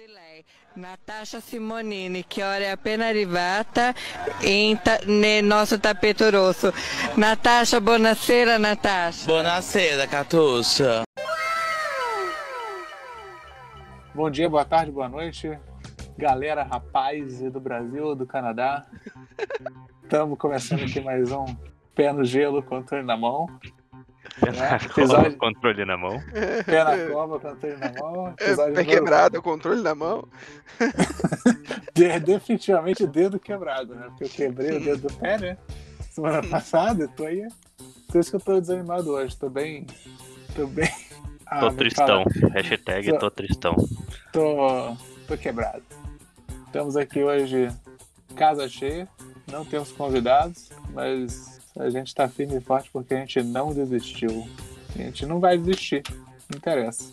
di lei, Natasha Simonini, che ora è appena arrivata in ta- nel nostro tappeto rosso. Natasha, buonasera Natasha. Buonasera, Catuxa. Bom dia, boa tarde, boa noite, galera, rapaz do Brasil, do Canadá. Estamos começando aqui mais um Pé no Gelo, controle na mão. Pé né? na cova, controle na mão. Pé na cova, controle na mão. Pé quebrado, o controle na mão. De- definitivamente dedo quebrado, né? Porque eu quebrei o dedo do pé, né? Semana passada, tô aí. Por isso que eu tô desanimado hoje. Tô bem. Tô bem. Ah, Tô tristão. falar. Hashtag Só- tô tristão. Tô, tô quebrado. Estamos aqui hoje, casa cheia. Não temos convidados, mas a gente tá firme e forte porque a gente não desistiu. A gente não vai desistir. Não interessa.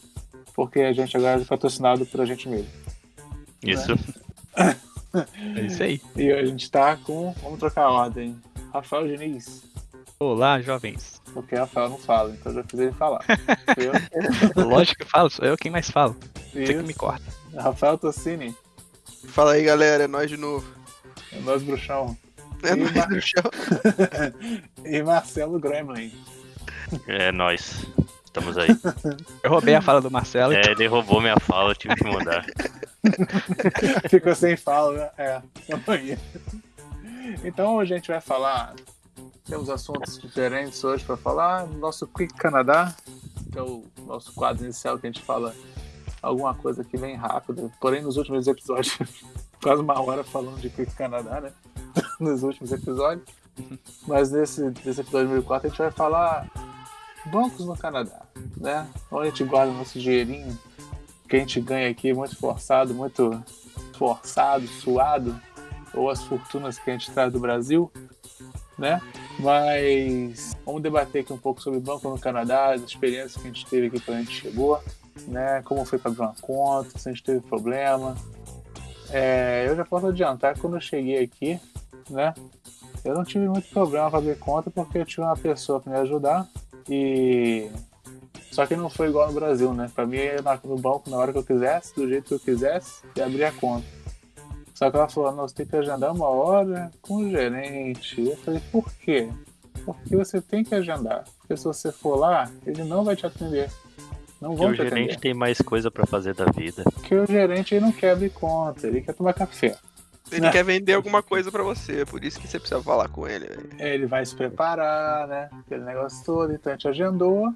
Porque a gente agora é patrocinado por a gente mesmo. Isso. É isso aí. E a gente tá com. Vamos trocar a ordem. Rafael Diniz. Olá, jovens. Porque Rafael não fala, então eu já fiz ele falar. Eu, Lógico que eu falo, sou eu quem mais falo. Você que me isso. corta. Rafael Tossini. Fala aí, galera, é nós de novo. É nós bruxão. É E nós Ma- do chão. e Marcelo Gremlin. É nóis. Estamos aí. Eu roubei a fala do Marcelo. É, ele roubou minha fala, eu tive que mudar. Ficou sem fala, né? É. Então hoje a gente vai falar. Temos assuntos diferentes hoje para falar. Nosso Quick Canadá, que é o nosso quadro inicial que a gente fala alguma coisa aqui bem rápido. Porém, nos últimos episódios, quase uma hora falando de Quick Canadá, né? Nos últimos episódios. Mas nesse, nesse episódio número 4 a gente vai falar bancos no Canadá, né? Onde a gente guarda nosso dinheirinho que a gente ganha aqui muito forçado, muito forçado, suado, ou as fortunas que a gente traz do Brasil, né? Mas vamos debater aqui um pouco sobre banco no Canadá, as experiências que a gente teve aqui quando a gente chegou, né? Como foi para abrir uma conta, se a gente teve problema. É, eu já posso adiantar que quando eu cheguei aqui, né? Eu não tive muito problema para abrir conta porque eu tinha uma pessoa para me ajudar e só que não foi igual no Brasil, né? Pra mim, eu ia no banco na hora que eu quisesse, do jeito que eu quisesse, e abrir a conta. Só que ela falou, não, você tem que agendar uma hora com o gerente. Eu falei, por quê? Porque você tem que agendar. Porque se você for lá, ele não vai te atender. Não vão o te gerente atender. tem mais coisa pra fazer da vida. Porque o gerente ele não quer abrir conta, ele quer tomar café. Ele quer vender alguma coisa pra você, por isso que você precisa falar com ele. velho. Ele vai se preparar, né? Aquele negócio todo, então a gente agendou.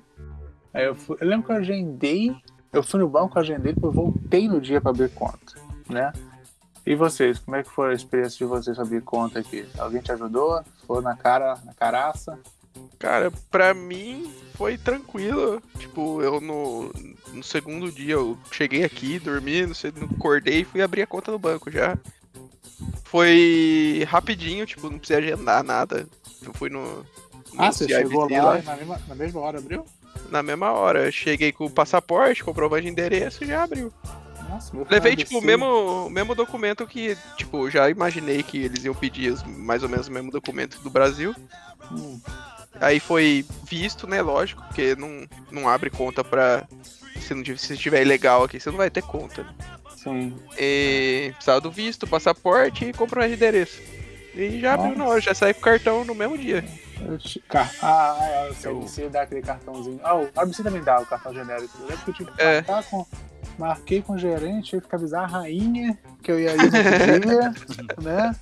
Aí eu, fui, eu lembro que eu agendei, eu fui no banco, agendei, depois voltei no dia para abrir conta, né? E vocês, como é que foi a experiência de vocês abrir conta aqui? Alguém te ajudou? Foi na cara, na caraça? Cara, pra mim foi tranquilo. Tipo, eu no, no segundo dia eu cheguei aqui, dormi, não sei, acordei e fui abrir a conta no banco já. Foi rapidinho, tipo, não precisei agendar nada. Eu fui no. no Ah, você chegou lá, e na mesma, na mesma hora abriu? na mesma hora. Eu Cheguei com o passaporte, comprovante de endereço e já abriu. Nossa, Levei, tipo, o mesmo, mesmo documento que, tipo, já imaginei que eles iam pedir mais ou menos o mesmo documento do Brasil. Hum, Aí foi visto, né? Lógico, porque não, não abre conta pra. Se não tiver- se estiver ilegal aqui, você não vai ter conta. Sim. E precisava do visto, passaporte e comprovante de endereço. E já abriu na hora, já saí com o cartão no mesmo dia. Eu car- Ah, é, o Eu- CNC dá aquele cartãozinho. Ah, o ABC também dá o cartão genérico. Eu lembro que eu tive que É. marcar com. Marquei com o gerente, tive que avisar a rainha que eu ia ir no dia, né?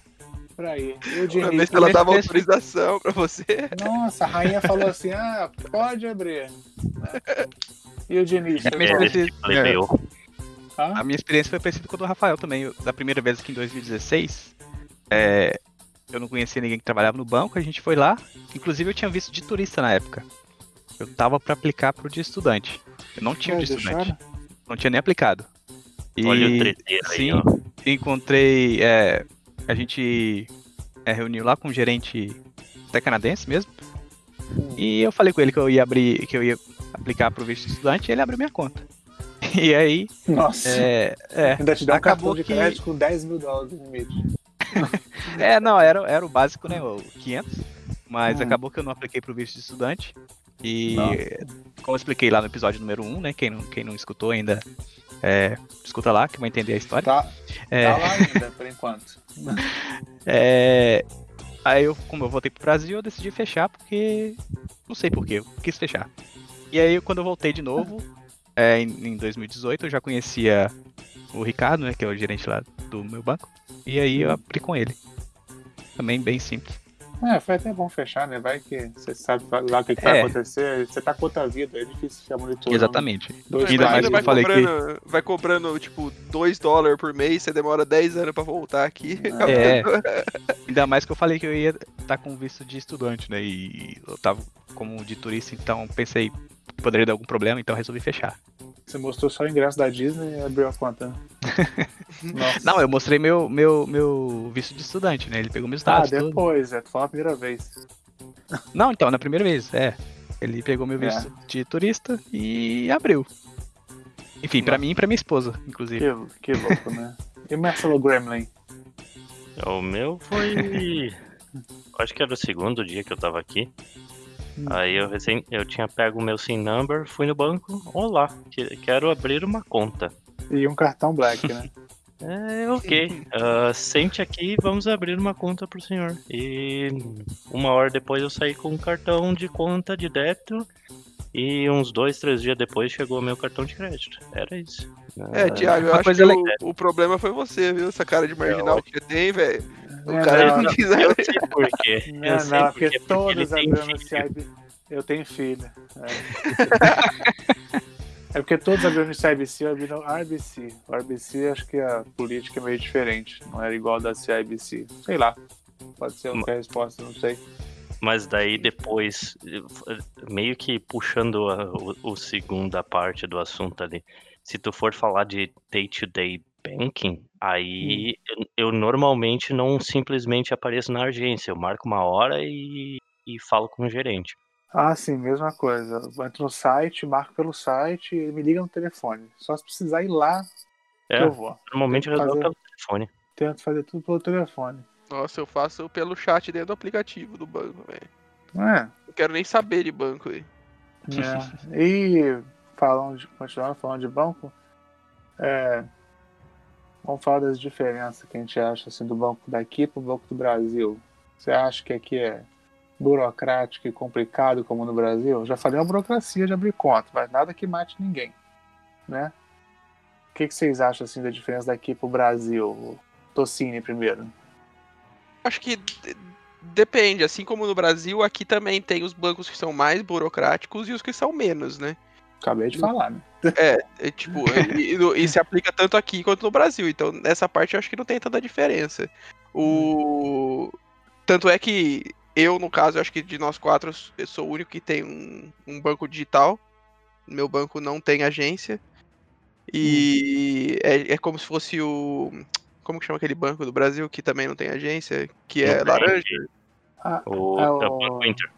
Pra ir. E o Pra ver Diniz. se ela dava autorização pra você. Nossa, a rainha falou assim: ah, pode abrir. E o Diniz? É Hã? A minha experiência foi parecida com a do Rafael também. Eu- da primeira vez aqui em 2016, é, eu não conhecia ninguém que trabalhava no banco, a gente foi lá. Inclusive eu tinha visto de turista na época. Eu tava pra aplicar pro de estudante. Eu não tinha o Ai, de estudante. deixaram? Não tinha nem aplicado. E Olha o treteiro aí, sim, ó. encontrei. é, a gente é, reuniu lá com um gerente até canadense mesmo. Hum. E eu falei com ele que eu ia abrir, que eu ia aplicar pro visto de estudante e ele abriu minha conta. E aí, Nossa. é, é, Ainda te dá um acabou cartão de que- crédito com 10 mil dólares de limite. é, não, era, era o básico, né, o 500, mas Hum. acabou que eu não apliquei pro visto de estudante. E Nossa. como eu expliquei lá no episódio número 1, né, quem não, quem não escutou ainda, É, escuta lá que vai entender a história. Tá, É, tá lá ainda, por enquanto. é, aí eu, como eu voltei pro Brasil, eu decidi fechar porque. Não sei porquê, eu quis fechar. E aí quando eu voltei de novo, é, em, em 2018, eu já conhecia o Ricardo, né? Que é o gerente lá do meu banco. E aí eu abri com ele. Também bem simples. É, foi até bom fechar, né? Vai que você sabe lá o que, que vai É. acontecer. Você tá com outra vida, é difícil ficar monitorando. Exatamente. Dois Ainda mais que vai eu falei que. cobrando, vai cobrando, tipo, 2 dólares por mês, você demora 10 anos pra voltar aqui. É. Ainda mais que eu falei que eu ia estar com visto de estudante, né? E eu tava como de turista, então pensei que poderia dar algum problema, então resolvi fechar. Você mostrou só o ingresso da Disney e abriu a conta. né? Nossa. Não, eu mostrei meu, meu, meu visto de estudante, né? Ele pegou meus Ah, dados. tudo. depois, é. Tu falou a primeira vez. Não, então, na primeira vez, é. Ele pegou meu É. visto de turista e abriu. Enfim, pra mim e pra minha esposa, inclusive. Que, que louco, né? E Marcelo Gremlin? O meu foi. Acho que era o segundo dia que eu tava aqui. Hum. Aí eu recém. Eu tinha pego o meu SIM number, fui no banco. Olá, que- quero abrir uma conta. E um cartão black, né? É, ok. Ah, sente aqui e vamos abrir uma conta pro senhor. E uma hora depois eu saí com um cartão de conta de débito. E uns dois, três dias depois chegou meu cartão de crédito. Era isso. É, Ah, Thiago, eu Uma acho que o, o problema foi você, viu? Essa cara de marginal que você tem, velho. O É, cara não, não quis Eu abrir. sei por quê. Não, Eu sei não, porque porque abriram no filho. CIB. Eu tenho filho. É. é porque todos abriram no CIBC, eu abri no RBC. O RBC acho que a política é meio diferente. Não era igual da CIBC. Sei lá. Pode ser outra resposta, não sei. Mas daí depois, meio que puxando a o, o segunda parte do assunto ali, se tu for falar de day-to-day banking, aí Hum. eu, eu normalmente não simplesmente apareço na agência, eu marco uma hora e, e falo com o gerente. Ah, sim, mesma coisa. Eu entro no site, marco pelo site e me liga no telefone. Só se precisar ir lá É, eu vou. normalmente eu resolvo pelo telefone. Tento fazer tudo pelo telefone. Nossa, eu faço pelo chat dentro do aplicativo do banco, velho. Não é? Não quero nem saber de banco aí. É. E falando de, continuando falando de banco, é, vamos falar das diferenças que a gente acha assim, do banco daqui para o banco do Brasil. Você acha que aqui é burocrático e complicado como no Brasil? Já falei uma burocracia de abrir conta, mas nada que mate ninguém, né? O que, que vocês acham assim da diferença daqui para o Brasil? Tocine primeiro. Acho que de- depende, assim como no Brasil, aqui também tem os bancos que são mais burocráticos e os que são menos, né? Acabei de falar, né? É, tipo, e, e- e se aplica tanto aqui quanto no Brasil. Então, nessa parte eu acho que não tem tanta diferença. O tanto é que eu, no caso, eu acho que de nós quatro, eu sou o único que tem um, um banco digital. Meu banco não tem agência. E é, é como se fosse o. Como que chama aquele banco do Brasil que também não tem agência? Que é Não tem. laranja? Ah, O, É é o- o Banco Inter.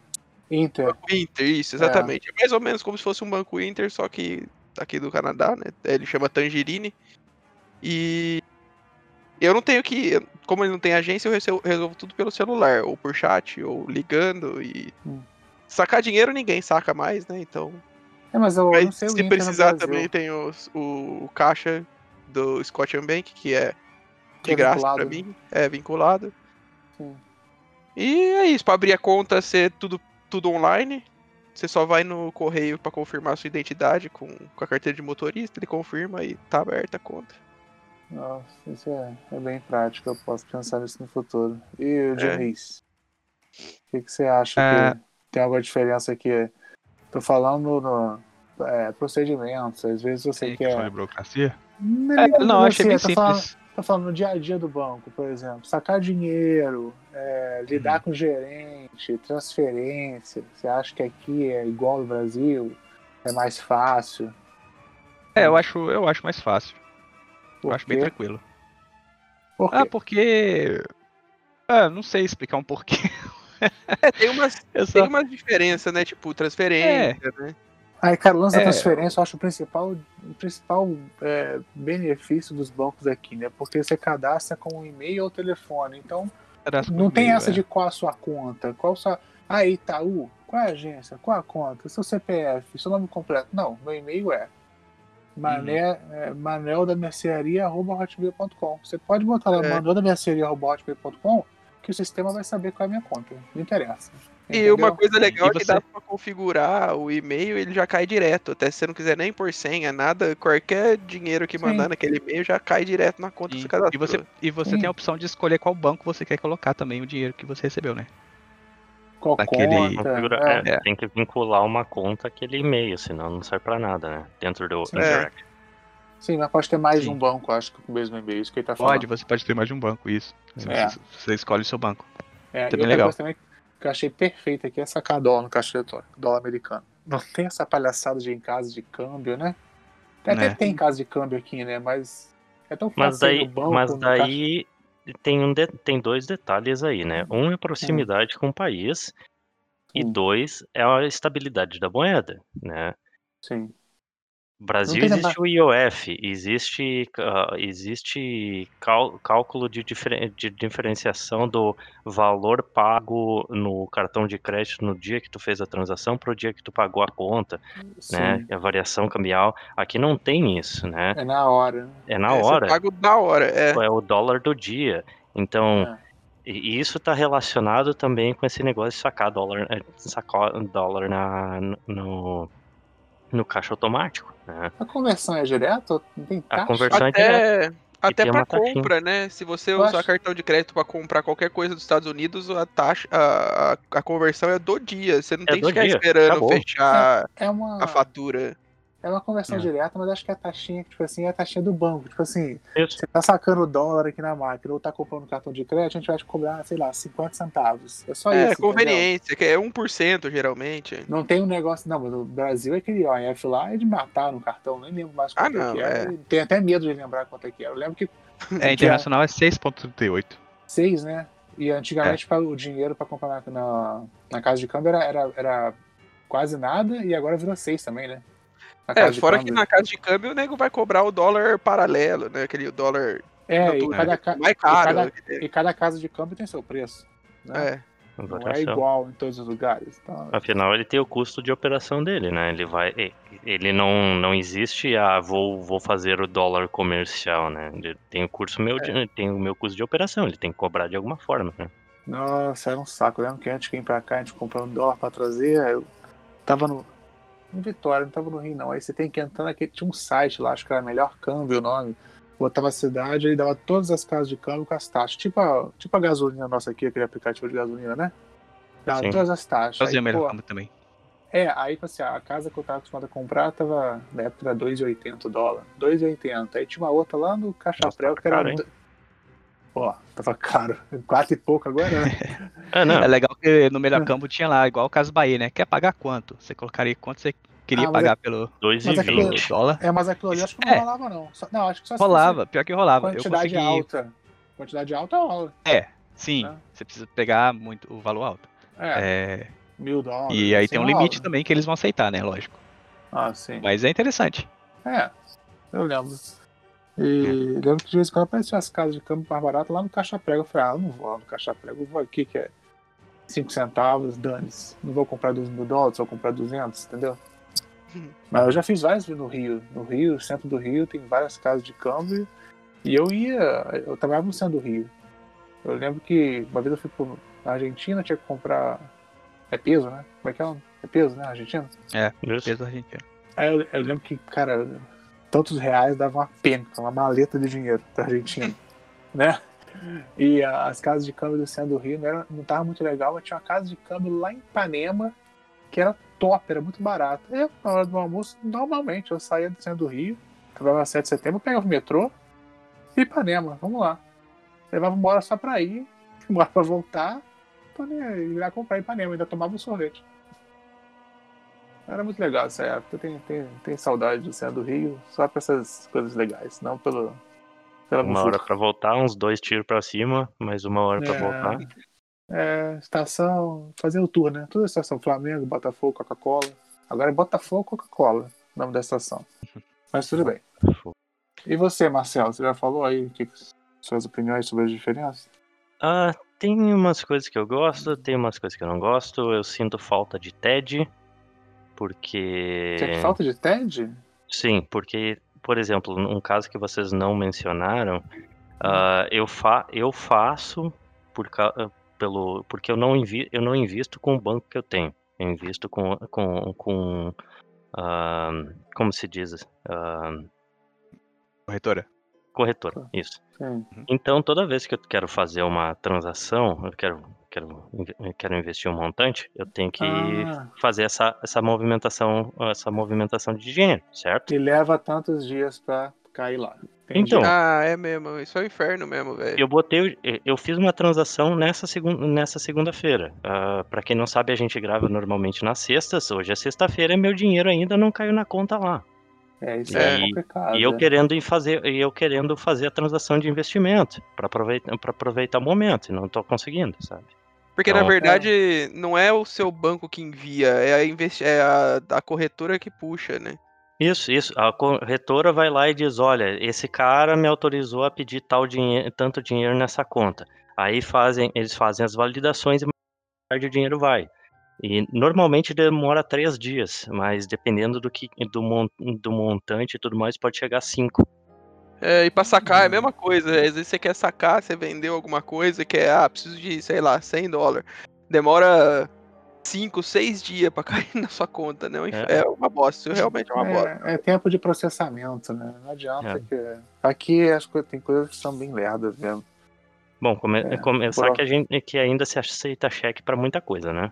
Inter. Inter, isso, exatamente. É. mais ou menos como se fosse um banco Inter, só que aqui do Canadá, né? Ele chama Tangerine. E eu não tenho que. Como ele não tem agência, eu resolvo, resolvo tudo pelo celular, ou por chat, ou ligando. E. Hum. Sacar dinheiro ninguém saca mais, né? Então. É, mas eu não Mas sei o se precisar também tem os- o, caixa do Scotiabank, Bank, que é de é graça vinculado, pra né? mim. É vinculado. Sim. E é isso, pra abrir a conta ser tudo, tudo online. Você só vai no correio pra confirmar a sua identidade com, com a carteira de motorista, ele confirma e tá aberta a conta. Nossa, isso é, é bem prático, eu posso pensar nisso no futuro. E o Diniz? O que, que você acha Ah. que tem alguma diferença aqui? Tô falando no é, procedimentos, às vezes você Tem questão de quer. burocracia? Não, É, não, achei bem tô falando, simples. tô falando no dia a dia do banco, por exemplo. Sacar dinheiro, é, lidar Uhum. com gerente, transferência. Você acha que aqui é igual no Brasil? É mais fácil? É, eu acho, eu acho mais fácil. Eu Por acho bem quê? tranquilo. Por quê? Ah, porque. Ah, não sei explicar um porquê. É, tem umas, Eu tem só... umas diferenças, né? Tipo, transferência, né? Aí, cara, o lance da É. transferência eu acho o principal, o principal é, benefício dos bancos aqui, né? Porque você cadastra com um e-mail ou telefone. Então, cadastro não tem essa é. de qual a sua conta, qual a sua. Ah, Itaú, qual é a agência, qual a conta, seu CPF, seu nome completo. Não, meu e-mail é. Mané, é, Manel da mercearia arroba hotmail.com. Você pode botar lá É. Manel da mercearia arroba hotmail.com que o sistema vai saber qual é a minha conta. Não interessa. E Entendeu? uma coisa legal E é que você? dá pra configurar o e-mail, ele já cai direto. Até se você não quiser nem por senha, nada, qualquer dinheiro que Sim. mandar naquele e-mail já cai direto na conta que E, você cadastrou. e você, e você Sim. tem a opção de escolher qual banco você quer colocar também o dinheiro que você recebeu, né? Qual daquele- conta? É. é, Tem que vincular uma conta àquele e-mail, senão não serve pra nada, né? Dentro do Sim. Indirect. Sim, mas pode ter mais de Sim. um banco, acho que com o mesmo e-mail. Isso que ele tá falando. Pode, você pode ter mais de um banco, isso. É. Você, você escolhe o seu banco. É, Também e legal. coisa também que eu achei perfeita aqui é sacar dólar no caixa eletrônico, dólar americano. Não tem essa palhaçada de em casa de câmbio, né? Até Né. tem casa de câmbio aqui, né? Mas é tão Mas fácil ir daí, banco, mas no caixa- daí tem, um de- tem dois detalhes aí, né? Um é a proximidade com o país e Hum. dois é a estabilidade da moeda, né? Sim. No Brasil existe o IOF, existe, ah, existe cálculo de, diferen- de diferenciação do valor pago no cartão de crédito no dia que tu fez a transação para o dia que tu pagou a conta, Sim. né? A variação cambial. Aqui não tem isso, né? É na hora. né? É na É, hora. Paga na hora, é. é o dólar do dia. Então, É. e isso está relacionado também com esse negócio de sacar dólar, eh, sacar dólar na, no, no caixa automático. Né? A conversão é direta? Tem A taxa? conversão é direta. Até, até tem pra uma taxinha. compra, né? Se você Eu usar acho- cartão de crédito pra comprar qualquer coisa dos Estados Unidos, a taxa, a, a, a conversão é do dia. Você não É tem que ficar dia, esperando acabou. fechar É uma, a fatura. É uma conversão É. direta, mas acho que a taxinha, tipo assim, é a taxinha do banco. Tipo assim, Isso. você tá sacando dólar aqui na máquina ou tá comprando cartão de crédito, a gente vai te cobrar, sei lá, 50 centavos. É só É, isso. entendeu? conveniência, que é 1% geralmente. Não tem um negócio. Não, mas o Brasil é aquele OF lá é de matar no cartão, nem lembro mais quanto Ah, é não, que é. era. Tenho até medo de lembrar quanto é que era. Eu lembro que É, internacional é 6,38. seis, né? E antigamente pra- o dinheiro para comprar na, na, na casa de câmbio era, era, era quase nada e agora virou seis também, né? É, fora que na casa de câmbio o nego vai cobrar o dólar paralelo, né? Aquele dólar É, e cada, ca- mais e caro. cada- e cada casa de câmbio tem seu preço. Né? É. Não é igual em todos os lugares. Então, Afinal, ele tem o custo de operação dele, né? Ele vai, e- ele não, não existe a vou, vou fazer o dólar comercial, né? Ele tem o curso meu, de- tem o meu custo de operação, ele tem que cobrar de alguma forma, né? Nossa, era um saco. Eu lembro que antes de vir pra cá, a gente comprou um dólar pra trazer. aí Eu tava no. Em Vitória, não tava no Rio, não. Aí você tem que entrar naquele. Tinha um site lá, acho que era Melhor Câmbio o nome. Botava a cidade e dava todas as casas de câmbio com as taxas. Tipo a, tipo a gasolina nossa aqui, aquele aplicativo de gasolina, né? Dava Sim. todas as taxas. Fazia Aí, melhor pô, câmbio também. É, aí tipo assim, a casa que eu tava acostumado a comprar tava. Na época era 2,80 o dólar. 2,80. Aí tinha uma outra lá no Caixa Prel tá que era. hein? Pô, tava caro. Quatro e pouco agora, né? Ah, não. É legal que no melhor campo tinha lá, igual o Caso Bahia, né? Quer pagar quanto? Você colocaria quanto você queria Ah, pagar pelo Dois e Mas é que- vinte. dólar. É, mas aquilo ali acho que não É. rolava, não. Só- não, acho que só Rolava, pior que rolava. Eu Quantidade consegui. alta. Quantidade alta rola. Sim, né? você precisa pegar muito o valor alto. É, É, mil dólares. e aí assim, tem um rola. limite também que eles vão aceitar, né? Lógico. Ah, sim. Mas é interessante. É, eu lembro. E lembro que de vez em quando apareciam as casas de câmbio mais baratas lá no Caixa Prego. Eu falei, ah, eu não vou lá no Caixa Prego, eu vou aqui que é 5 centavos, dane-se. Não vou comprar 2 mil dólares, vou comprar 200, entendeu? Mas eu já fiz várias no Rio. No Rio, centro do Rio, tem várias casas de câmbio. E eu ia, eu trabalhava no centro do Rio. Eu lembro que uma vez eu fui pra Argentina, tinha que comprar. É peso, né? Como é que é? É peso, né? Argentina? Isso. Peso argentino. Aí eu, eu lembro que, cara, tantos reais davam uma penca, uma maleta de dinheiro pra Argentina, né? E as casas de câmbio do centro do Rio não, era, não tava muito legal, mas tinha uma casa de câmbio lá em Ipanema que era top, era muito barato. Eu, na hora do almoço, normalmente, eu saía do centro do Rio, trabalhava 7 de setembro, pegava o metrô e Ipanema, vamos lá. Levava uma hora só pra ir, uma hora pra voltar, aí, ir lá comprar em Ipanema, ainda tomava um sorvete. Era muito legal essa época. Tem, tem, tem saudade do centro do Rio só pra essas coisas legais, não pelo, pela Uma hora pra voltar, uns dois tiros pra cima, mais uma hora pra É. voltar. É, estação, fazer o tour, né? Toda estação, Flamengo, Botafogo, Coca-Cola. Agora é Botafogo, Coca-Cola, o nome da estação. Mas tudo bem. E você, Marcelo, você já falou aí que, suas opiniões sobre as diferenças? Ah, tem umas coisas que eu gosto, tem umas coisas que eu não gosto. Eu sinto falta de TED, porque. Tem falta de TED? Sim, porque por exemplo, um caso que vocês não mencionaram, ah, eu, fa eu faço por, ca- ah, pelo, porque eu não, invi eu não invisto com o banco que eu tenho. Eu invisto com, com, com ah, como se diz? Ah, Corretora. corretora, isso. Sim. Então, toda vez que eu quero fazer uma transação, eu quero, quero, eu quero investir um montante, eu tenho que Ah. fazer essa, essa movimentação, essa movimentação de dinheiro, certo? E leva tantos dias pra cair lá. Entendi. Então, Ah, é mesmo. Isso é um inferno mesmo, velho. Eu botei, eu- eu fiz uma transação nessa segunda, nessa segunda-feira. Ah, Pra quem não sabe, a gente grava normalmente nas sextas. Hoje é sexta-feira e meu dinheiro ainda não caiu na conta lá. É, isso é, E- complicado. E eu né? querendo fazer, e eu querendo fazer a transação de investimento para aproveitar, para aproveitar o momento e não tô conseguindo, sabe? Porque na verdade não é o seu banco que envia, é a, investi é a, a corretora que puxa, né? Isso, isso. A corretora vai lá e diz: olha, esse cara me autorizou a pedir tal dinheiro, tanto dinheiro nessa conta. Aí fazem, eles fazem as validações e mais tarde o dinheiro vai. E normalmente demora três dias, mas dependendo do que do, mon- do montante e tudo mais, pode chegar a cinco. É, e pra sacar é a Hum. mesma coisa. Às vezes você quer sacar, você vendeu alguma coisa, quer, ah, preciso de, sei lá, 100 dólares. Demora 5, 6 dias pra cair na sua conta, né? É. É, uma bosta, isso realmente é uma bosta. É, é tempo de processamento, né? Não adianta É. que. Aqui as coisas, tem coisas que são bem lerdas mesmo. Bom, come- É, começar que a gente que ainda se aceita cheque para muita coisa, né?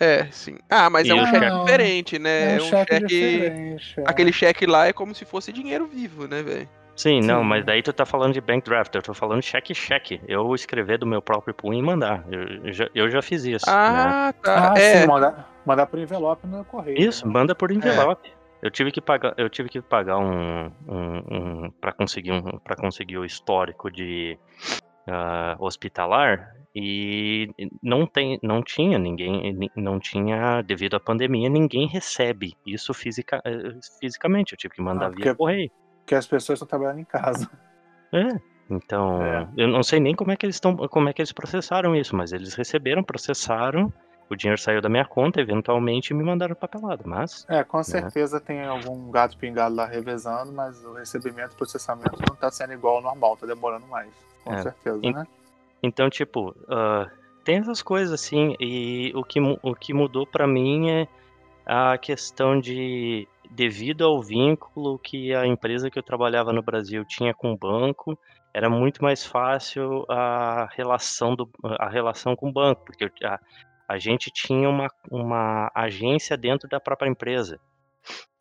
É, sim. Ah, mas é um E- cheque Não, diferente, né? É um cheque, diferente. é. Aquele cheque lá é como se fosse dinheiro vivo, né, velho? Sim, não, Sim. mas daí tu tá falando de bank draft, eu tô falando cheque-cheque. Eu escrever do meu próprio punho e mandar. Eu, eu já, eu já fiz isso. né? Ah, tá. Ah, é. sim, mandar, mandar por envelope no correio. Isso, né? manda por envelope. Eu tive que pagar, eu tive que pagar um, um, um para conseguir um, para conseguir o histórico de ah, hospitalar e não tem, não tinha ninguém, ni- não tinha devido à pandemia ninguém recebe isso fisica, eh, fisicamente. Eu tive que mandar Ah, via porque- correio. Porque as pessoas estão trabalhando em casa. É. Então, É. eu não sei nem como é que eles estão, como é que eles processaram isso, mas eles receberam, processaram, o dinheiro saiu da minha conta, eventualmente me mandaram papelada, mas É, com certeza tem algum gato pingado lá revezando, mas o recebimento e processamento não tá sendo igual ao normal, tá demorando mais. Com É. certeza, né? Então, tipo, ah, tem essas coisas assim, e o que, o que mudou pra mim é a questão de, devido ao vínculo que a empresa que eu trabalhava no Brasil tinha com o banco, era muito mais fácil a relação, do, a relação com o banco, porque a, a gente tinha uma, uma agência dentro da própria empresa.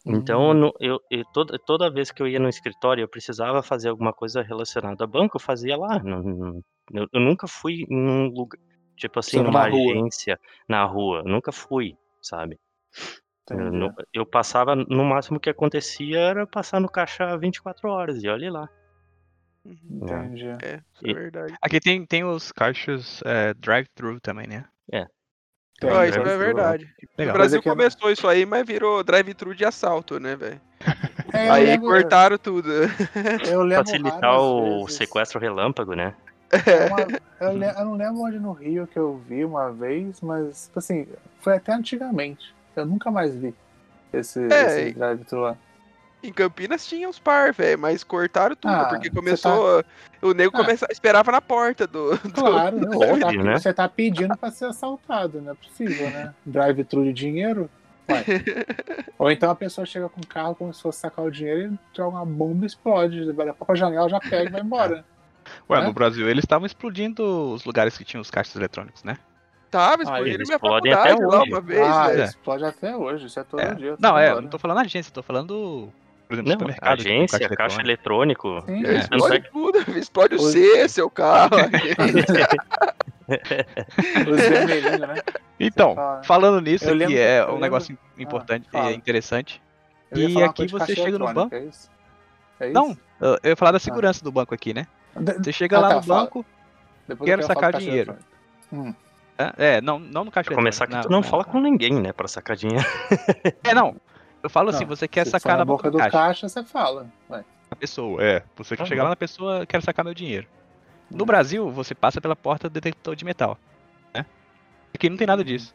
Então, Hum. no- eu, eu- toda, toda vez que eu ia no escritório, eu precisava fazer alguma coisa relacionada a banco, eu fazia lá. Não- não- eu, eu nunca fui em um lugar, tipo assim, numa numa rua. agência na rua. Nunca fui, sabe? Eu, Entendi. eu passava, no máximo que acontecia era passar no caixa 24 horas, e olha lá. Uhum. Entendi. É, isso E- é verdade. Aqui tem, tem os caixas é, drive-thru também, né? Tem, Ó, isso tem. é verdade. Legal. No Brasil que é- começou isso aí, mas virou drive-thru de assalto, né, velho? É, eu Aí lembro- cortaram tudo. Eu lembro Facilitar o vezes. sequestro relâmpago, né? É uma- eu, le- eu não lembro onde no Rio que eu vi uma vez, mas tipo assim, foi até antigamente. Eu nunca mais vi esse, É, esse drive-thru lá. Em Campinas tinha os par, velho, mas cortaram tudo, Ah, porque começou. O nego Ah. começa... esperava na porta do. do- Claro, né? você, tá, né? você tá pedindo pra ser assaltado, não é possível, né? Drive-thru de dinheiro? Ou então a pessoa chega com o carro como se fosse sacar o dinheiro e joga uma bomba e explode. Vai pra janela, já pega e vai embora. Ué, É? no Brasil eles estavam explodindo os lugares que tinham os caixas eletrônicos, né? Tava Ah, explodindo eles minha explodem faculdade até lá hoje. uma vez, ah, velho. é. explode até hoje, isso é todo É. dia. Não, é, hora. não tô falando agência, tô falando, por exemplo, Não, que agência, caixa eletrônico. eletrônico. Sim, É, É. Tanto é Explode tudo, explode o C, seu carro. Os vermelhinhos, né? Então, fala. falando nisso, lembro- é eu um lembro- negócio importante fala. e interessante. Eu ia E aqui você caixa chega no banco- É isso? É isso? Não, eu ia falar da segurança do banco aqui, né? Você chega Ah, lá tá, no fala. banco, depois quero sacar caixa dinheiro. Hum. é, é, não, não no caixa Pra começar que eletrônico, tu não na- fala com ninguém, né, pra sacar dinheiro. É, não. Eu falo assim, Não, você quer sacar na boca do caixa. caixa, você fala. Ué. A pessoa, é. Você quer Aham. chegar lá na pessoa, quero sacar meu dinheiro. No Hum. Brasil, você passa pela porta do detector de metal, né? Aqui não tem nada disso.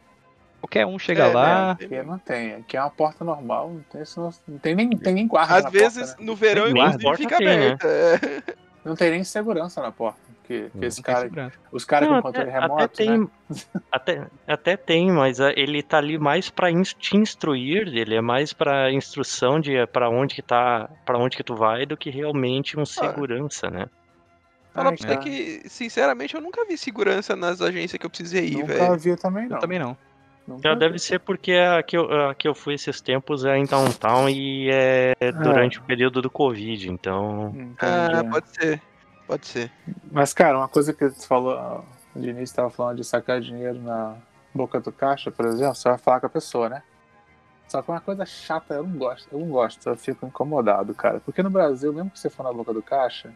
Qualquer um chega É, lá. Aqui não tem. Aqui é uma porta normal, não tem, não tem, nem, tem nem guarda Às na vezes, porta, né? no verão, inclusive, fica né? aberta. é. Não tem nem segurança na porta. Porque, porque esse não tem cara, os caras com controle até, remoto, até tem, né? até, até tem, mas ah, ele tá ali mais pra ins- te instruir, ele é mais pra instrução de para onde que tá, para onde que tu vai do que realmente um segurança, né? Falar Ai, pra você cara, que, sinceramente, eu nunca vi segurança nas agências que eu precisei ir, Nunca velho. vi também, não. Eu também não. Nunca Já deve ser porque a que, eu, a que eu fui esses tempos é em Downtown e é durante o período do Covid, então. Ah, pode ser. Pode ser. Mas, cara, uma coisa que você falou, o Diniz estava falando de sacar dinheiro na boca do caixa, por exemplo, você vai falar com a pessoa, né? Só que uma coisa chata, eu não gosto, eu não gosto, eu fico incomodado, cara. Porque no Brasil, mesmo que você for na boca do caixa,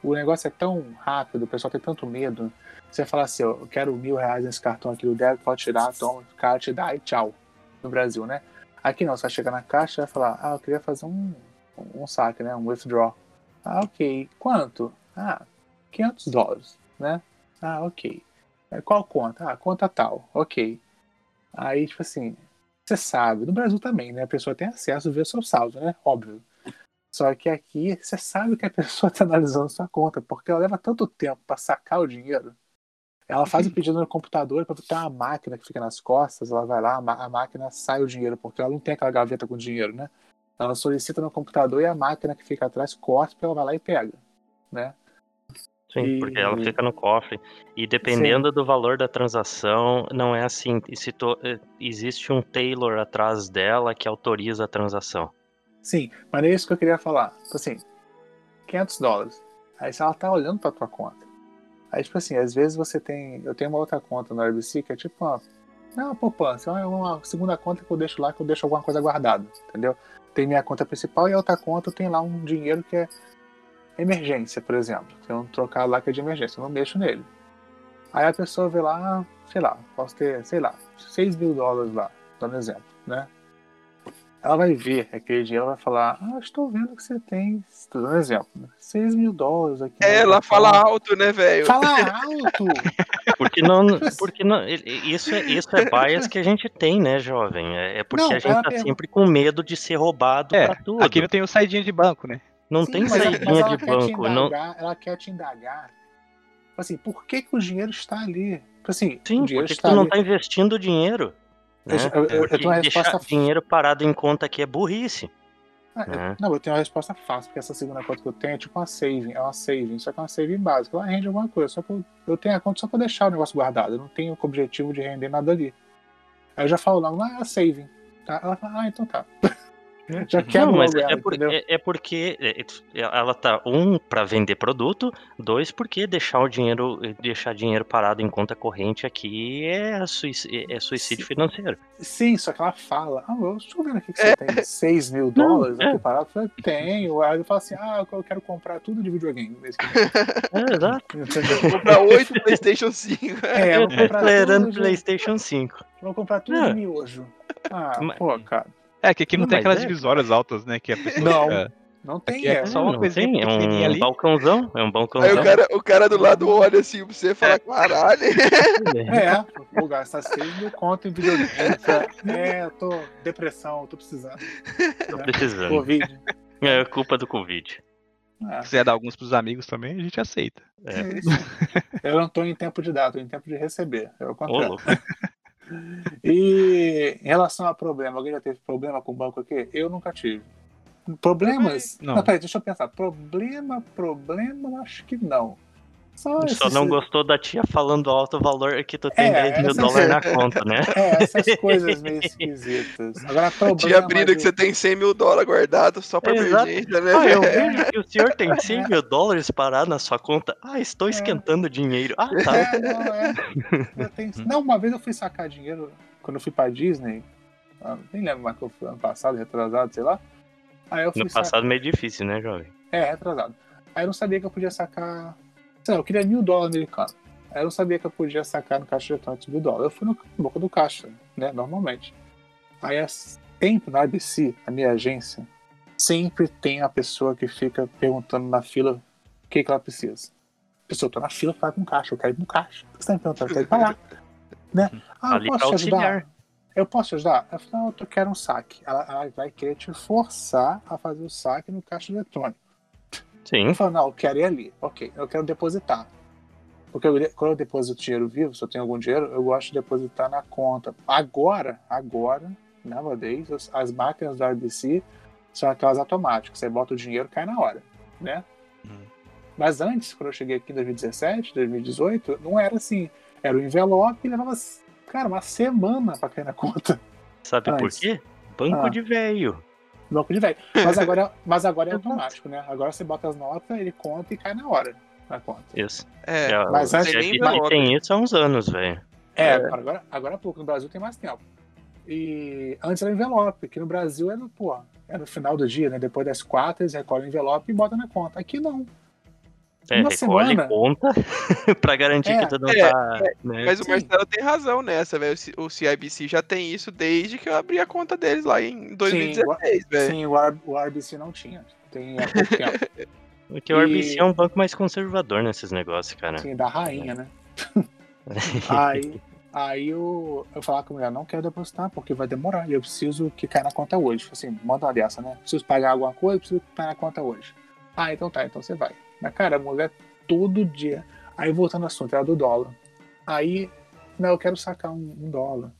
o negócio é tão rápido, o pessoal tem tanto medo. Você fala assim, ó, eu quero mil reais nesse cartão aqui, o débito pode tirar, toma, o cara te dá e tchau. No Brasil, né? Aqui não, você vai chegar na caixa e vai falar, ah, eu queria fazer um, um saque, né? Um withdraw. Ah, ok. Quanto? Ah, 500 dólares, né? Ah, ok. É, Qual conta? Ah, conta tal. Ok. Aí, tipo assim, você sabe, no Brasil também, né? A pessoa tem acesso a ver seu saldo, né? Óbvio. Só que aqui, você sabe que a pessoa tá analisando sua conta, porque ela leva tanto tempo para sacar o dinheiro. Ela faz o pedido no computador para ter uma máquina que fica nas costas, ela vai lá, a máquina sai o dinheiro, porque ela não tem aquela gaveta com dinheiro, né? Ela solicita no computador e a máquina que fica atrás corta, ela vai lá e pega, né? Sim, E- porque ela fica no cofre. E dependendo do valor da transação, não é assim. Se to- eh, existe um tailor atrás dela que autoriza a transação. Sim, mas é isso que eu queria falar. Tipo assim, 500 dólares. Aí ela tá olhando pra tua conta. Aí, tipo assim, às vezes você tem. Eu tenho uma outra conta no RBC que é tipo uma. Não é uma poupança, é uma segunda conta que eu deixo lá, que eu deixo alguma coisa guardada, entendeu? Tem minha conta principal e a outra conta tenho lá um dinheiro que é emergência, por exemplo. Tem um trocado lá que é de emergência, eu não mexo nele. Aí a pessoa vê lá, sei lá, posso ter, sei lá, 6 mil dólares lá, dando exemplo, né? Ela vai ver aquele dinheiro e vai falar, ah, estou vendo que você tem, estou dando exemplo, né? 6 mil dólares aqui. É, ela fala conta." alto, né, velho? Fala alto! Porque não, porque não, isso é, isso é bias que a gente tem, né, jovem? É, é porque Não, a gente ela tá pergunta- sempre com medo de ser roubado É, pra tudo. Aqui não tem o saidinha de banco, né? Não Sim, tem ela de banco. Não... indagar- Ela quer te indagar. Assim, por que, que o dinheiro está ali? Tipo Assim, Sim, o porque que está tu não ali. tá investindo dinheiro. Né? Eu- eu- eu tenho uma resposta- dinheiro parado em conta aqui é burrice. Ah, eu- né? Não, eu tenho uma resposta fácil, porque essa segunda conta que eu tenho é tipo uma saving, é uma saving, só que é uma saving básica. Ela rende alguma coisa, só que eu, eu tenho a conta só pra deixar o negócio guardado. Eu não tenho o objetivo de render nada ali. Aí eu já falo logo, ah, é a saving. Tá? Ela fala, ah, então tá. já quero Não, mas é, por- é- é porque é- é- ela tá um para vender produto, dois porque deixar o dinheiro deixar dinheiro parado em conta corrente aqui é, suic- é suicídio financeiro. Sim, só que ela fala, ah, eu estou vendo aqui que você tem 6 mil dólares é. aqui parado. Eu falei, tenho. Aí eu falo assim, ah, eu quero comprar tudo de videogame. mês que vem. É, exato. Comprar oito PlayStation 5. É, eu vou comprar tudo PlayStation 5. vou comprar tudo Não. de miojo. Ah, Mas- pô, cara. É, que aqui não, Não, tem aquelas é. divisórias altas, né? Que a pessoa Não. fica- Não tem Aqui é erro. só uma não coisinha tem, é um ali. balcãozão, é um Aí balcãozão. o cara, o cara do lado olha assim pra você e fala, caralho. É, vou gastar 6 mil conto em videogame. É, eu tô depressão, eu tô precisando. Tô precisando. Covid. É culpa do Covid. Ah, Se quiser dar alguns pros amigos também, a gente aceita. É. é isso. Eu não tô em tempo de dar, tô em tempo de receber. É o Ô, contrário. louco. E em relação a problema, alguém já teve problema com o banco aqui? Eu nunca tive. Problemas? Não. Não, peraí, deixa eu pensar. Problema, problema, acho que não. Só, Só esses- não gostou da tia falando alto valor que tu tem É, 10 mil dólares na conta, né? É, essas coisas meio esquisitas. Agora, problema. Tia Brida que de- você tem 100 mil dólares guardado só pra Exato. emergência, né? Ah, eu vejo que o senhor tem 100 mil dólares parado na sua conta. Ah, estou É. esquentando dinheiro. Ah, tá. É, não, é. Eu tenho- Não, uma vez eu fui sacar dinheiro quando eu fui pra Disney. ah, Nem lembro mais que eu fui ano passado, retrasado, sei lá. Aí eu fui No sa- passado meio difícil, né, jovem? É, retrasado. Aí eu não sabia que eu podia sacar. Sei lá, eu queria mil dólares americanos. Aí eu não sabia que eu podia sacar no caixa eletrônico mil dólares. Eu fui no na boca do caixa, né? Normalmente. Aí é sempre na ABC, a minha agência, sempre tem a pessoa que fica perguntando na fila o que, que ela precisa. Pessoa, eu tô na fila pra ir com caixa, eu quero ir no caixa. Por que você tá me perguntando? Eu quero ir pra lá. né? Ah, eu Ali posso te ajudar? Eu posso te ajudar? Eu falei, não, eu quero um saque. Ela, ela vai querer te forçar a fazer o saque no caixa eletrônico. Sim. Eu falo, não, eu quero ir ali. Ok, eu quero depositar. Porque eu- quando eu deposito dinheiro vivo, se eu tenho algum dinheiro, eu gosto de depositar na conta. Agora, agora, nowadays, as, as máquinas do RBC são aquelas automáticas. Você bota o dinheiro cai na hora, né? Hum. Mas antes, quando eu cheguei aqui em 2017, 2018, não era assim. Era o envelope e levava, cara, uma semana pra cair na conta. Sabe por Antes. quê? Banco Ah. de velho. Banco de velho. Mas agora, mas agora é automático, né? Agora você bota as notas, ele conta e cai na hora na conta. Isso. É, É, mas antes- nem tem isso há uns anos, velho. É, Agora, agora há pouco. No Brasil tem mais tempo. E antes era envelope, que no Brasil é no, pô, é no final do dia, né? Depois das quatro, eles recolhem o envelope e botam na conta. Aqui não. É, Uma recolhe semana. conta pra garantir É, que tu não é, tá. né? Mas o. Marcelo tem razão nessa, velho. O O CIBC já tem isso desde que eu abri a conta deles lá em 2016, velho. Sim, o, R, o RBC não tinha. Tem há pouco tempo. Porque o E- RBC é um banco mais conservador nesses negócios, cara. Sim, da rainha, né? Aí, aí eu, eu falava com a mulher, não quero depositar, porque vai demorar. E eu preciso que caia na conta hoje. Assim, manda uma dessa, né? Preciso pagar alguma coisa, preciso que caia na conta hoje. Ah, então tá, então você vai. Mas, cara, a mulher todo dia. Aí voltando ao assunto, era do dólar. Aí, não, eu quero sacar um, um dólar.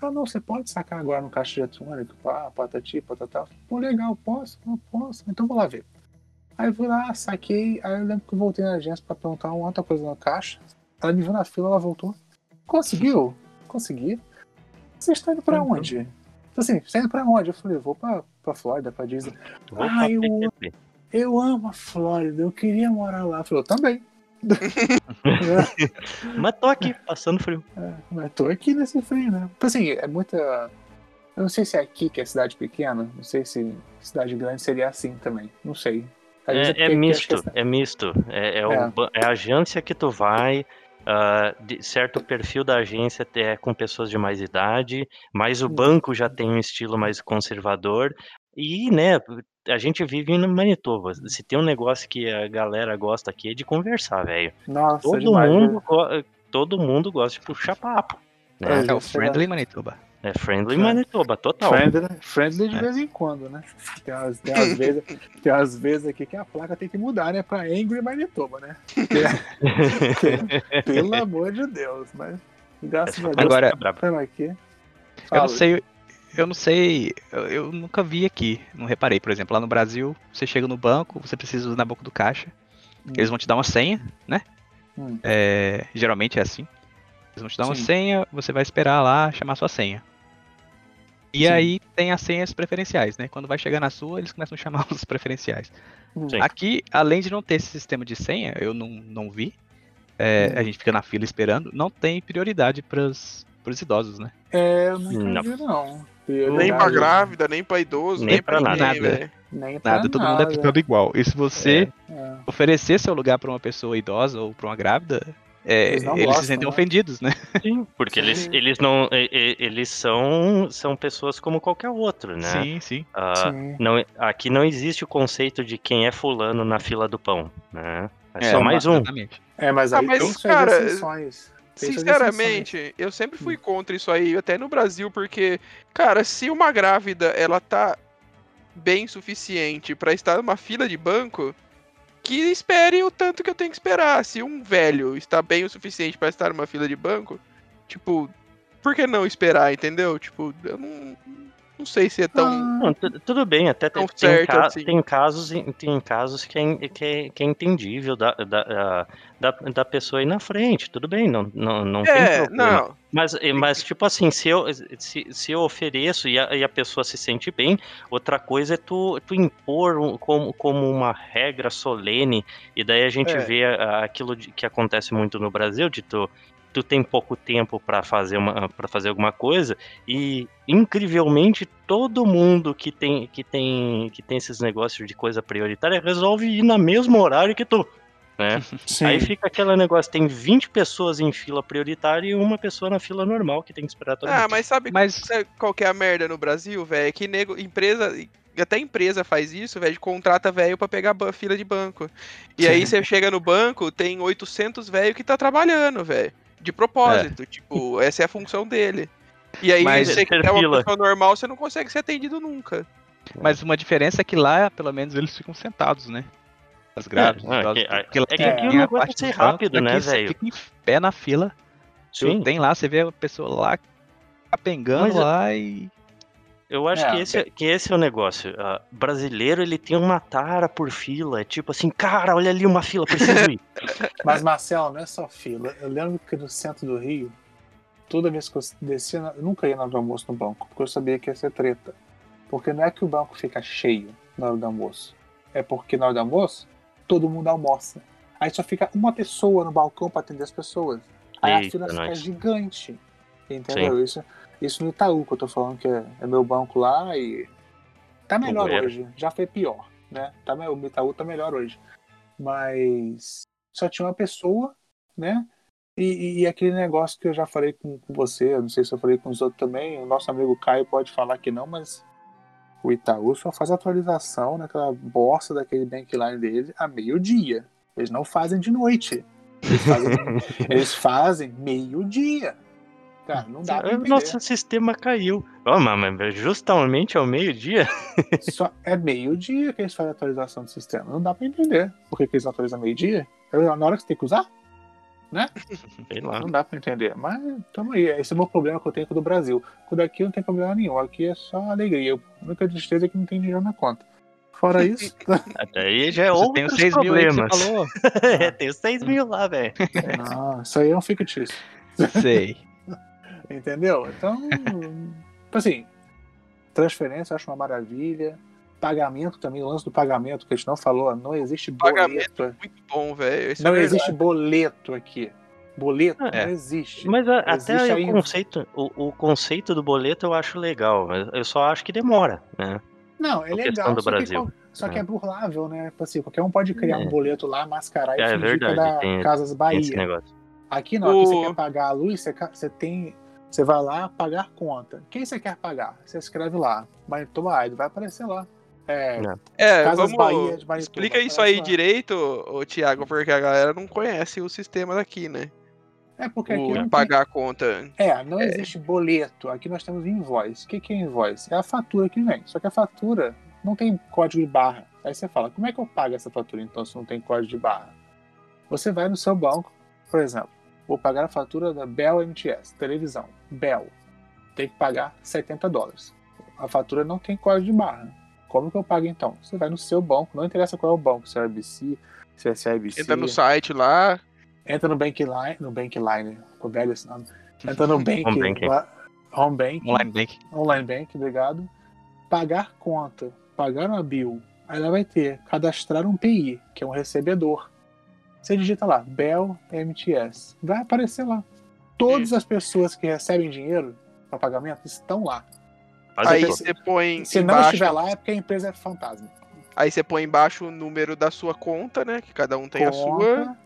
Ah, não, você pode sacar agora no caixa eletrônico, pá, patati, patatá. Pô, legal, posso? Não posso. Então vou lá ver. Aí eu fui lá, saquei. Aí eu lembro que eu voltei na agência pra perguntar uma outra coisa no caixa. Ela me viu na fila, ela voltou. Conseguiu? Consegui. Você está indo pra Uhum. onde? Então, Assim, você está indo pra onde? Eu falei, vou pra, pra Flórida, pra Disney. Vou Ah, pra eu-. Eu amo a Flórida, eu queria morar lá. Eu também. Mas tô aqui, passando frio. É, mas tô aqui nesse frio, né? Tipo assim, é muita. Eu não sei se é aqui que é cidade pequena, não sei se cidade grande seria assim também. Não sei. É, é misto, acho que é misto. É, é, o É. ba- é a agência que tu vai, de certo perfil da agência é com pessoas de mais idade, mas o banco já tem um estilo mais conservador. E, né, a gente vive no Manitoba. Se tem um negócio que a galera gosta aqui é de conversar, velho. Nossa, Todo demais, mundo, né? todo mundo gosta de puxar papo. É, Né? É o sei lá. Friendly Manitoba. É friendly Friend- Manitoba, total. Friendly, friendly de É. vez em quando, né? Tem umas, tem umas vezes, tem umas vezes aqui que a placa tem que mudar, né? Pra Angry Manitoba, né? Porque- pelo amor de Deus, mas graças a Deus. Agora- aqui. Eu não sei, eu não sei, eu, eu nunca vi aqui, não reparei, por exemplo, lá no Brasil, você chega no banco, você precisa ir na boca do caixa, Hum. eles vão te dar uma senha, né? Hum. É, geralmente é assim. Eles vão te dar uma Sim. senha, você vai esperar lá chamar sua senha. E Sim. aí tem as senhas preferenciais, né? Quando vai chegar na sua, eles começam a chamar os preferenciais. Hum. Sim. Aqui, além de não ter esse sistema de senha, eu não, não vi. é, Hum. A gente fica na fila esperando, não tem prioridade para os idosos, né? É, eu Não. vi, não. Nem pra grávida, nem pra idoso, Nem nem, pra pra nada. Nem pra Nada, todo mundo é tratado igual. E se você É. oferecer seu lugar para uma pessoa idosa ou para uma grávida, é, Eles eles, não se gostam, sentem né? ofendidos, né? Sim, porque eles, Sim. eles não. e- e- Eles são, são pessoas como qualquer outro, né? Sim, sim. Ah, Sim. não, aqui não existe o conceito de quem é fulano na fila do pão, né? É, É, só mais um. Exatamente. É, mas Ah, aí mas, tem suas cara, exceções. Sinceramente, eu sempre Hum. fui contra isso aí, até no Brasil, porque, cara, se uma grávida ela tá bem suficiente pra estar numa fila de banco, que espere o tanto que eu tenho que esperar. Se um velho está bem o suficiente pra estar numa fila de banco, tipo, por que não esperar, entendeu? Tipo, eu não, não sei se é tão. Não, tu- tudo bem, até tem, tem, certo assim. tem casos, em- tem casos que é, que é, que é entendível da, da, da, da pessoa ir na frente, tudo bem, não, não, não tem É, problema. não. Mas, mas, tipo assim, se eu, se, se eu ofereço e a, e a pessoa se sente bem, outra coisa é tu, tu impor um- como, como uma regra solene, e daí a gente É. vê aquilo de- que acontece muito no Brasil, de tu, tu tem pouco tempo para fazer, uma, pra fazer alguma coisa, e incrivelmente todo mundo que tem, que, tem, que tem esses negócios de coisa prioritária resolve ir no mesmo horário que tu. Né? sim. Aí fica aquele negócio, tem 20 pessoas em fila prioritária e uma pessoa na fila normal que tem que esperar todo Ah, mundo. mas sabe, Mas sabe qual que é a merda no Brasil, velho? É que nego, empresa. Até empresa faz isso, velho, contrata velho pra pegar fila de banco. E aí você chega no banco, tem 800 velho que tá trabalhando, velho. De propósito. Tipo, essa é a função dele. E aí, Mas você que é uma fila. pessoa normal, você não consegue ser atendido nunca. Mas uma diferença é que lá, pelo menos, eles ficam sentados, né? As grades. É, é idosos, que- porque lá é que tem- aqui tem o a negócio parte é ser rápido, né, velho? Fica em pé na fila. Sim. Tem lá, você vê a pessoa lá capengando lá e. Eu acho É. que, esse, que esse é o negócio. Ah, brasileiro, ele tem uma tara por fila. É tipo assim, cara, olha ali uma fila, preciso ir. Mas, Marcelo, não é só fila. Eu lembro que no centro do Rio, toda vez que eu descia, eu nunca ia na hora do almoço no banco, porque eu sabia que ia ser treta. Porque não é que o banco fica cheio na hora do almoço. É porque na hora do almoço, todo mundo almoça. Aí só fica uma pessoa no balcão para atender as pessoas. Aí a Eita, fila fica nós. gigante. Entendeu? Isso, isso no Itaú, que eu tô falando que é, é meu banco lá e. Tá melhor hoje. Já foi pior, né? Tá, o Itaú tá melhor hoje. Mas só tinha uma pessoa, né? E, e- e aquele negócio que eu já falei com, com você, eu não sei se eu falei com os outros também, o nosso amigo Caio pode falar que não, mas o Itaú só faz atualização naquela bosta daquele bankline dele a meio-dia. Eles não fazem de noite. Eles fazem, eles fazem meio-dia. Cara, não dá pra Ah, entender. Nosso sistema caiu. Oh, mas justamente ao meio-dia? Só é meio-dia que eles fazem a atualização do sistema. Não dá pra entender. Por que, que eles atualizam meio-dia? É na hora que você tem que usar? Sei lá. Não dá pra entender. Mas tamo aí. Esse é o meu problema que eu tenho com o do Brasil. Com o daqui não tem problema nenhum. Aqui é só alegria. A única tristeza é que não tem dinheiro na conta. Fora isso, Até aí já é Você outros tem os 6 mil aí que você falou. é, tem os 6 mil lá, velho. não, isso aí é um fictício. Sei. Entendeu? Então, tipo assim, transferência eu acho uma maravilha. Pagamento também, o lance do pagamento que a gente não falou, não existe Pagamento boleto. Muito bom, velho. É Não verdade. existe boleto aqui. Boleto É. não existe. Mas a- Existe até aí o conceito, o, o conceito do boleto eu acho legal, mas eu só acho que demora, né? Não, é a legal, do só, Brasil. Que, só que É. é burlável, né? Tipo assim, qualquer um pode criar É. um boleto lá, mascarar e É, é fingir que é verdade, da tem- Casas Bahia. Aqui não, aqui O- você quer pagar a luz, você, você tem. Você vai lá pagar conta. Quem você quer pagar? Você escreve lá. Marituba vai aparecer lá. É, Não. É, Casas vamos. Bahia de Explica isso aí lá. direito, ô, Thiago, porque a galera não conhece o sistema daqui, né? é porque aqui O não de tem- pagar a conta. É, não existe boleto. Aqui nós temos invoice. O que que é invoice? É a fatura que vem. Só que a fatura não tem código de barra. Aí você fala, como é que eu pago essa fatura então se não tem código de barra? Você vai no seu banco, por exemplo, vou pagar a fatura da Bell MTS, televisão, Bell. Tem que pagar 70 dólares. A fatura não tem código de barra. Como que eu pago então? Você vai no seu banco, não interessa qual é o banco, se é ABC, se é CIBC. Entra no site lá. Entra no Bankline, no Bankline, ficou velho esse nome. Entra no Bank, Home lá- Home Bank, Online Bank. Online Bank, obrigado. Pagar conta, pagar uma bill. Aí ela vai ter cadastrar um PI, que é um recebedor. Você digita lá, Bell MTS. Vai aparecer lá. Todas as pessoas que recebem dinheiro para pagamento estão lá. Faz aí você põe Se não embaixo. estiver lá, é porque a empresa é fantasma. Aí você põe embaixo o número da sua conta, né? Que cada um tem a sua. Conta,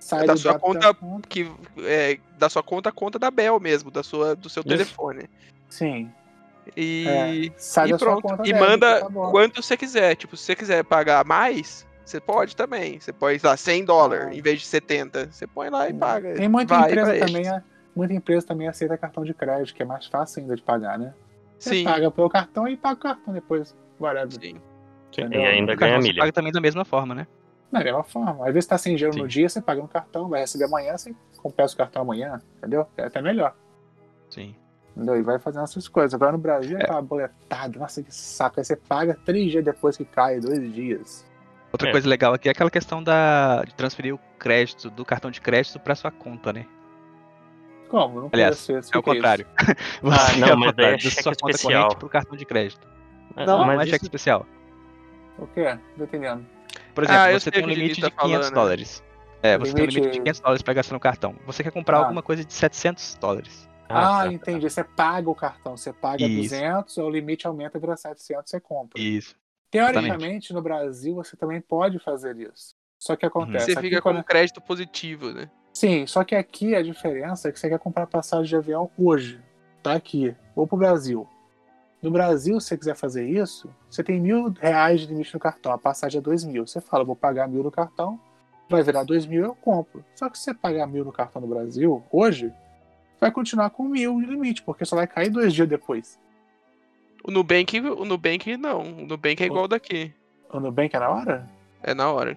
sai da sua conta- da conta. Que é da sua conta, a conta da Bel mesmo, da sua, do seu Isso. telefone. Sim. E, É, sai e da sua pronto. conta e débito, manda tá quanto você quiser. Tipo, se você quiser pagar mais, você pode também. Você põe lá 100 dólares Ah. em vez de 70. Você põe lá e paga. Tem muita Vai empresa também, eles. é- muita empresa também aceita cartão de crédito, que é mais fácil ainda de pagar, né? Você Sim. paga pelo cartão e paga o cartão depois. Whatever. Sim. Sim? E ainda O ganha você milha. paga também da mesma forma, né? Da mesma forma. Às vezes tá sem dinheiro Sim. no dia, você paga no cartão, vai receber amanhã, você compensa o cartão amanhã, entendeu? É até melhor. Sim. Entendeu? E vai fazendo essas coisas. Agora no Brasil é aquela boletada, nossa, que saco. Aí você paga três dias depois que cai, dois dias. Outra É. coisa legal aqui é aquela questão da, de transferir o crédito do cartão de crédito para sua conta, né? Como? Não Aliás. É o contrário. Ah, Você não, é o mas contrário, é da cheque sua conta especial. corrente pro cartão de crédito. Ah, Não, não mas é isso- cheque especial. O quê? Não tô entendendo. Por exemplo, Ah, eu você sei tem o um limite de tá 500 falando, né? dólares. É, você tem um Limite- limite de 500 dólares para gastar no cartão. Você quer comprar Ah. alguma coisa de 700 dólares. Ah, tá. entendi. Você paga o cartão. Você paga Isso. 200, o limite aumenta vira 700, você compra. Isso. Teoricamente, no Brasil, você também pode fazer isso. Só que acontece. Você aqui fica quando- com crédito positivo, né? Sim, só que aqui a diferença é que você quer comprar passagem de avião hoje. Tá aqui. Ou pro Brasil. No Brasil, se você quiser fazer isso, você tem mil reais de limite no cartão. A passagem é dois mil. Você fala, vou pagar mil no cartão vai virar dois mil, eu compro. Só que se você pagar mil no cartão no Brasil, hoje, vai continuar com mil de limite, porque só vai cair dois dias depois. O Nubank, o Nubank não. O Nubank é igual daqui. O Nubank é na hora? É na hora.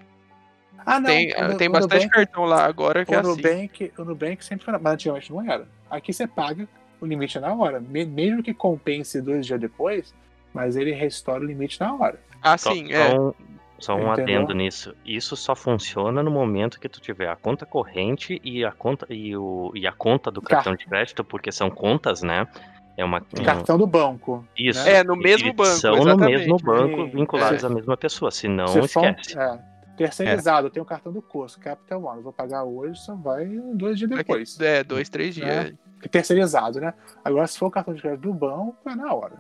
Ah, não. Tem, o, tem o bastante Nubank, cartão lá agora que o é assim. Nubank, o Nubank sempre foi na mas antigamente não era. Aqui você paga, o limite é na hora. Me- mesmo que compense dois dias depois, mas ele restaura o limite na hora. Ah, Só, sim, é. só um, só um adendo nisso. Isso só funciona no momento que tu tiver a conta corrente e a conta, e o, e a conta do Car- cartão de crédito, porque são contas, né? É uma. um- Cartão do banco. Isso. né? É, no mesmo banco, São no mesmo banco, Sim, vinculados é. à mesma pessoa. Se não, Se for esquece. é, terceirizado, tem o cartão do curso, Capital One. Vou pagar hoje, só vai dois dias depois. É, dois, três Né? dias. Que terceirizado, né? Agora, se for o cartão de crédito do banco, é na hora.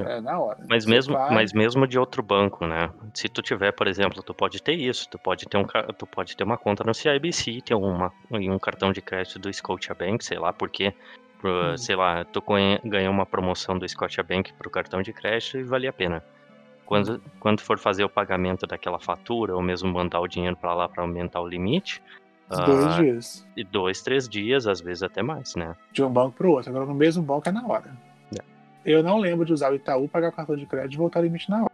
É. É na hora. Mas mesmo, vai- mas mesmo de outro banco, né? Se tu tiver, por exemplo, tu pode ter isso, tu pode ter um, tu pode ter uma conta no CIBC, ter uma e um cartão de crédito do Scotiabank, sei lá, porque pro- Hum. sei lá, tu ganhou uma promoção do Scotiabank pro cartão de crédito e vale a pena. Quando, Hum. quando for fazer o pagamento daquela fatura ou mesmo mandar o dinheiro pra lá pra aumentar o limite, Dois ah, dias. e dois, três dias, às vezes até mais, né? De um banco pro outro. Agora, no mesmo banco é na hora. É. Eu não lembro de usar o Itaú, pagar o cartão de crédito e voltar o limite na hora.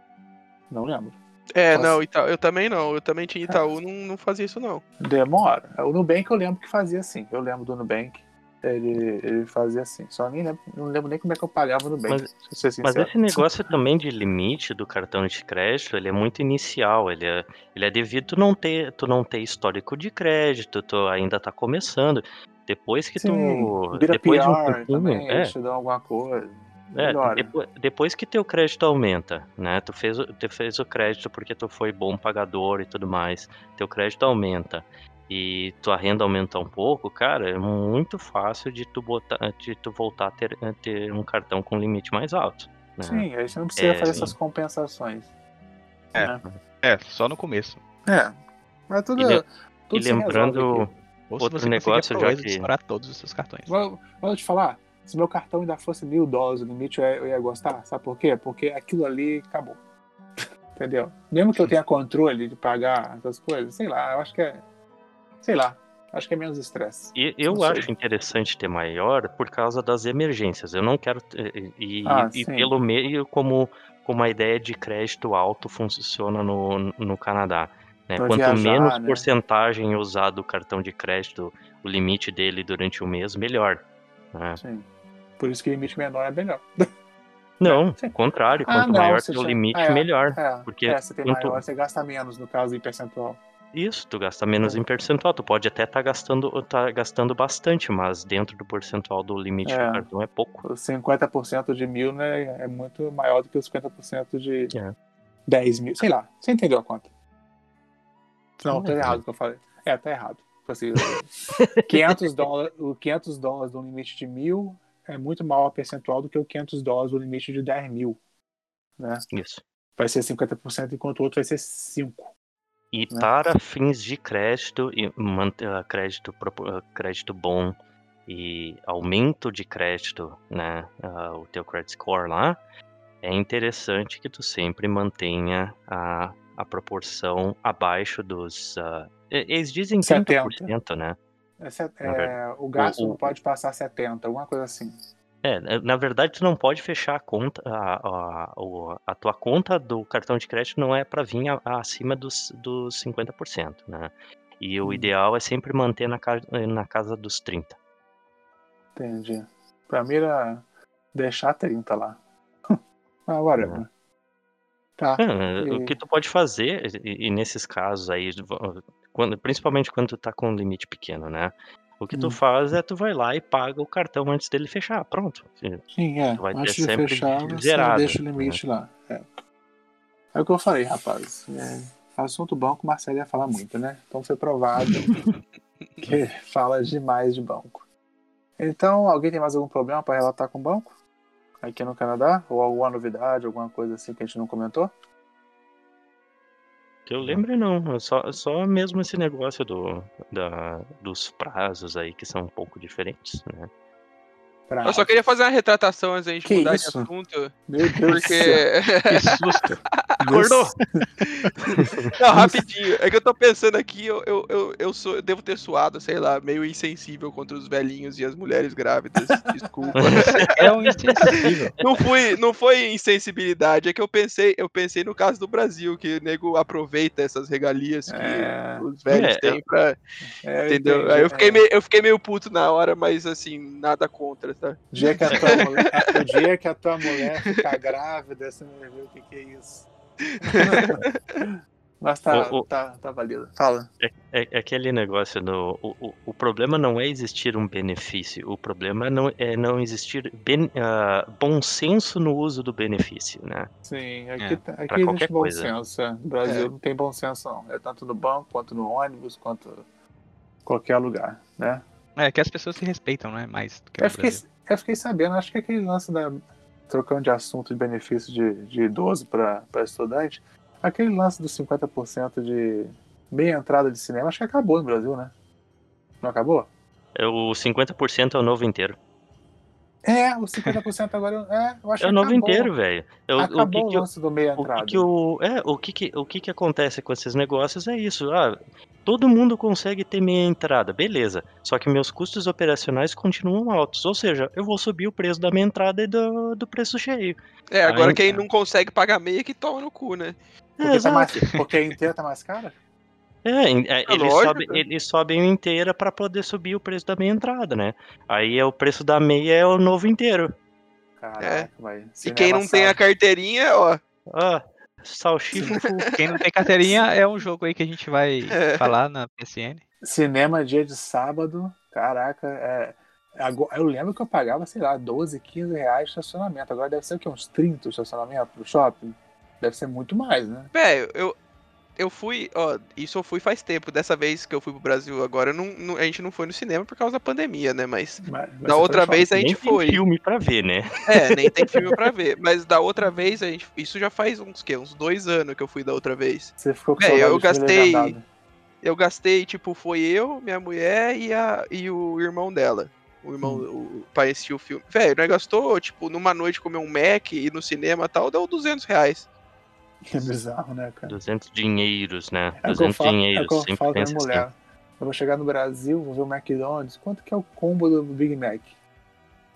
Não lembro. É, Nossa. não, Ita- eu também não. Eu também tinha Itaú, não, não fazia isso não. Demora. O Nubank eu lembro que fazia assim. Eu lembro do Nubank. Ele, ele fazia assim. Só nem lembro, não lembro nem como é que eu pagava no Nubank. Mas- Mas esse negócio também de limite do cartão de crédito, ele é muito inicial, ele é, ele é devido tu não ter, tu não ter histórico de crédito, tu ainda tá começando. Depois que Sim, tu, depois de um PR tempinho, também, é, eles te dão alguma coisa. é, depois, depois que teu crédito aumenta, né? Tu fez, tu fez o crédito porque tu foi bom pagador e tudo mais. Teu crédito aumenta e tua renda aumenta um pouco, cara, é muito fácil de tu botar, de tu voltar a ter, a ter um cartão com limite mais alto. Né? Sim, aí você não precisa É, fazer sim. essas compensações. É. né? É, só no começo. É. Mas tudo, E le- tudo E lembrando, Outro negócio, já que- estourar todos os seus cartões. Vou, vou te falar, se meu cartão ainda fosse mil dólares o limite, eu ia, eu ia gostar. Sabe por quê? Porque aquilo ali acabou. Entendeu? Mesmo que eu tenha controle de pagar essas coisas, sei lá, eu acho que é. Sei lá, acho que é menos estresse. E eu Não sei. acho interessante ter maior por causa das emergências. Eu não quero. ter- E, Ah, e pelo meio, como, como a ideia de crédito alto funciona no, no Canadá. né? Quanto viajar, menos né? porcentagem usar do cartão de crédito, o limite dele durante o mês, melhor. né? Sim. Por isso que limite menor é melhor. Não, ao contrário. Ah, Quanto não, maior já- limite, é, melhor. É, Porque é, você tem quanto- maior, você gasta menos, no caso, em percentual. Isso, tu gasta menos É. em percentual. Tu pode até estar gastando, tá gastando bastante, mas dentro do percentual do limite É. do cartão é pouco. Os 50% de mil né, é muito maior do que os 50% de É. 10 mil. Sei lá, você entendeu a conta? Não, tá Uhum. errado o que eu falei. É, tá errado. Assim, 500 dólares, o 500 dólares do limite de mil é muito maior percentual do que o 500 dólares do limite de 10 mil. Né? Isso. Vai ser 50%, enquanto o outro vai ser 5%. E né? para fins de crédito e manter ah, crédito ah, crédito bom e aumento de crédito, né, ah, o teu credit score lá, é interessante que tu sempre mantenha a, a proporção abaixo dos e- eles dizem 70. 30%, né? É, é, o gasto o- não pode passar 70, alguma coisa assim. É, na- verdade, tu não pode fechar a conta, a, a, a tua conta do cartão de crédito não é para vir a- acima dos, dos 50%, né? E o Hum. ideal é sempre manter na, ca- na casa dos 30%. Entendi. Pra mim era deixar 30 lá. ah, whatever. Tá. É, E- O que tu pode fazer, e, e nesses casos aí, quando- principalmente quando tu tá com um limite pequeno, né? O que Hum. tu faz é tu vai lá e paga o cartão antes dele fechar, pronto. Sim, é. vai ter Antes de sempre fechar, você zerado, deixa o limite lá. É. é o que eu falei, rapaz. É, assunto banco, o Marcelo ia falar muito, né? Então foi provado que fala demais de banco. Então, alguém tem mais algum problema para relatar com o banco? Aqui no Canadá? Ou alguma novidade, alguma coisa assim que a gente não comentou? Que eu lembre não, é só, só mesmo esse negócio do, da, dos prazos aí que são um pouco diferentes, né? Pra... Eu só queria fazer uma retratação antes da gente Que mudar isso? de assunto. Meu Deus. Porque Que susto! Acordou. Não, rapidinho. É que eu tô pensando aqui, eu, eu, eu, eu sou, eu devo ter suado, sei lá, meio insensível contra os velhinhos e as mulheres grávidas. Desculpa. É um insensível. Não fui, não foi insensibilidade, é que eu pensei, eu pensei no caso do Brasil, que o nego aproveita essas regalias que É. os velhos É, têm pra. É, Entendeu? entendi, Aí eu fiquei, é. meio, eu fiquei meio puto na hora, mas assim, nada contra, tá? O dia que a tua mulher, o dia que a tua mulher ficar grávida, você vai ver o que, que é isso. Mas tá, O- o- tá, tá válido. Fala. É, é aquele negócio no. O, o, o problema não é existir um benefício, o problema não é não existir ben- ah, bom senso no uso do benefício, né? Sim, É, aqui, tá- aqui existe bom coisa. senso. é. No Brasil É. não tem bom senso, não. É tanto no banco, quanto no ônibus, quanto em qualquer lugar, né? É que as pessoas se respeitam, né? Mais do que Eu fiquei, eu fiquei sabendo, acho que aquele lance da. Trocando de assunto de benefício de, de idoso para estudante, aquele lance dos 50% de meia entrada de cinema, acho que acabou no Brasil, né? Não acabou? É, O 50% é o novo inteiro. É, os 50% agora. É, eu acho É o que novo acabou. inteiro, velho. É o- Acabou O que o que eu- lance do meia O que entrada. que, o, é, o, que, que, o que que acontece com esses negócios é isso. Ah, todo mundo consegue ter meia entrada, beleza. Só que meus custos operacionais continuam altos. Ou seja, eu vou subir o preço da minha entrada e do, do preço cheio. É, agora Aí- quem não consegue pagar meia que toma no cu, né? É, Porque, tá exato. mais, porque a inteira tá mais cara? É, é, É eles, sobem, eles sobem inteira para poder subir o preço da meia entrada, né? Aí é o preço da meia é o novo inteiro. Caraca, vai. E quem não tem a carteirinha, ó. Full. Quem não tem carteirinha é um jogo aí que a gente vai É. falar na PSN. Cinema dia de sábado, caraca, é. Eu lembro que eu pagava, sei lá, 12, 15 reais de estacionamento. Agora deve ser o quê? Uns 30 de estacionamento pro shopping? Deve ser muito mais, né? Velho, eu, eu fui, ó, isso eu fui faz tempo. Dessa vez que eu fui pro Brasil agora, não, não- a gente não foi no cinema por causa da pandemia, né? Mas Mas- mas da outra vez a Nem gente tem foi. filme pra ver, né? É, nem tem filme pra ver. Mas da outra vez, a gente, isso já faz uns, quê? Uns dois anos que eu fui da outra vez. Você ficou com É, eu gastei-. Eu gastei, tipo, foi eu, minha mulher e, a, e o irmão dela. O irmão, Hum. o, pra assistir o filme. Velho, nós gastou, tipo, numa noite comer um Mac e no cinema e tal, deu 200 reais. Que bizarro, né, cara? 200 dinheiros, né? É o que eu 200 falo, é dinheiros. que eu sempre falo pensa minha assim. mulher. Eu vou chegar no Brasil, vou ver o McDonald's. Quanto que é o combo do Big Mac?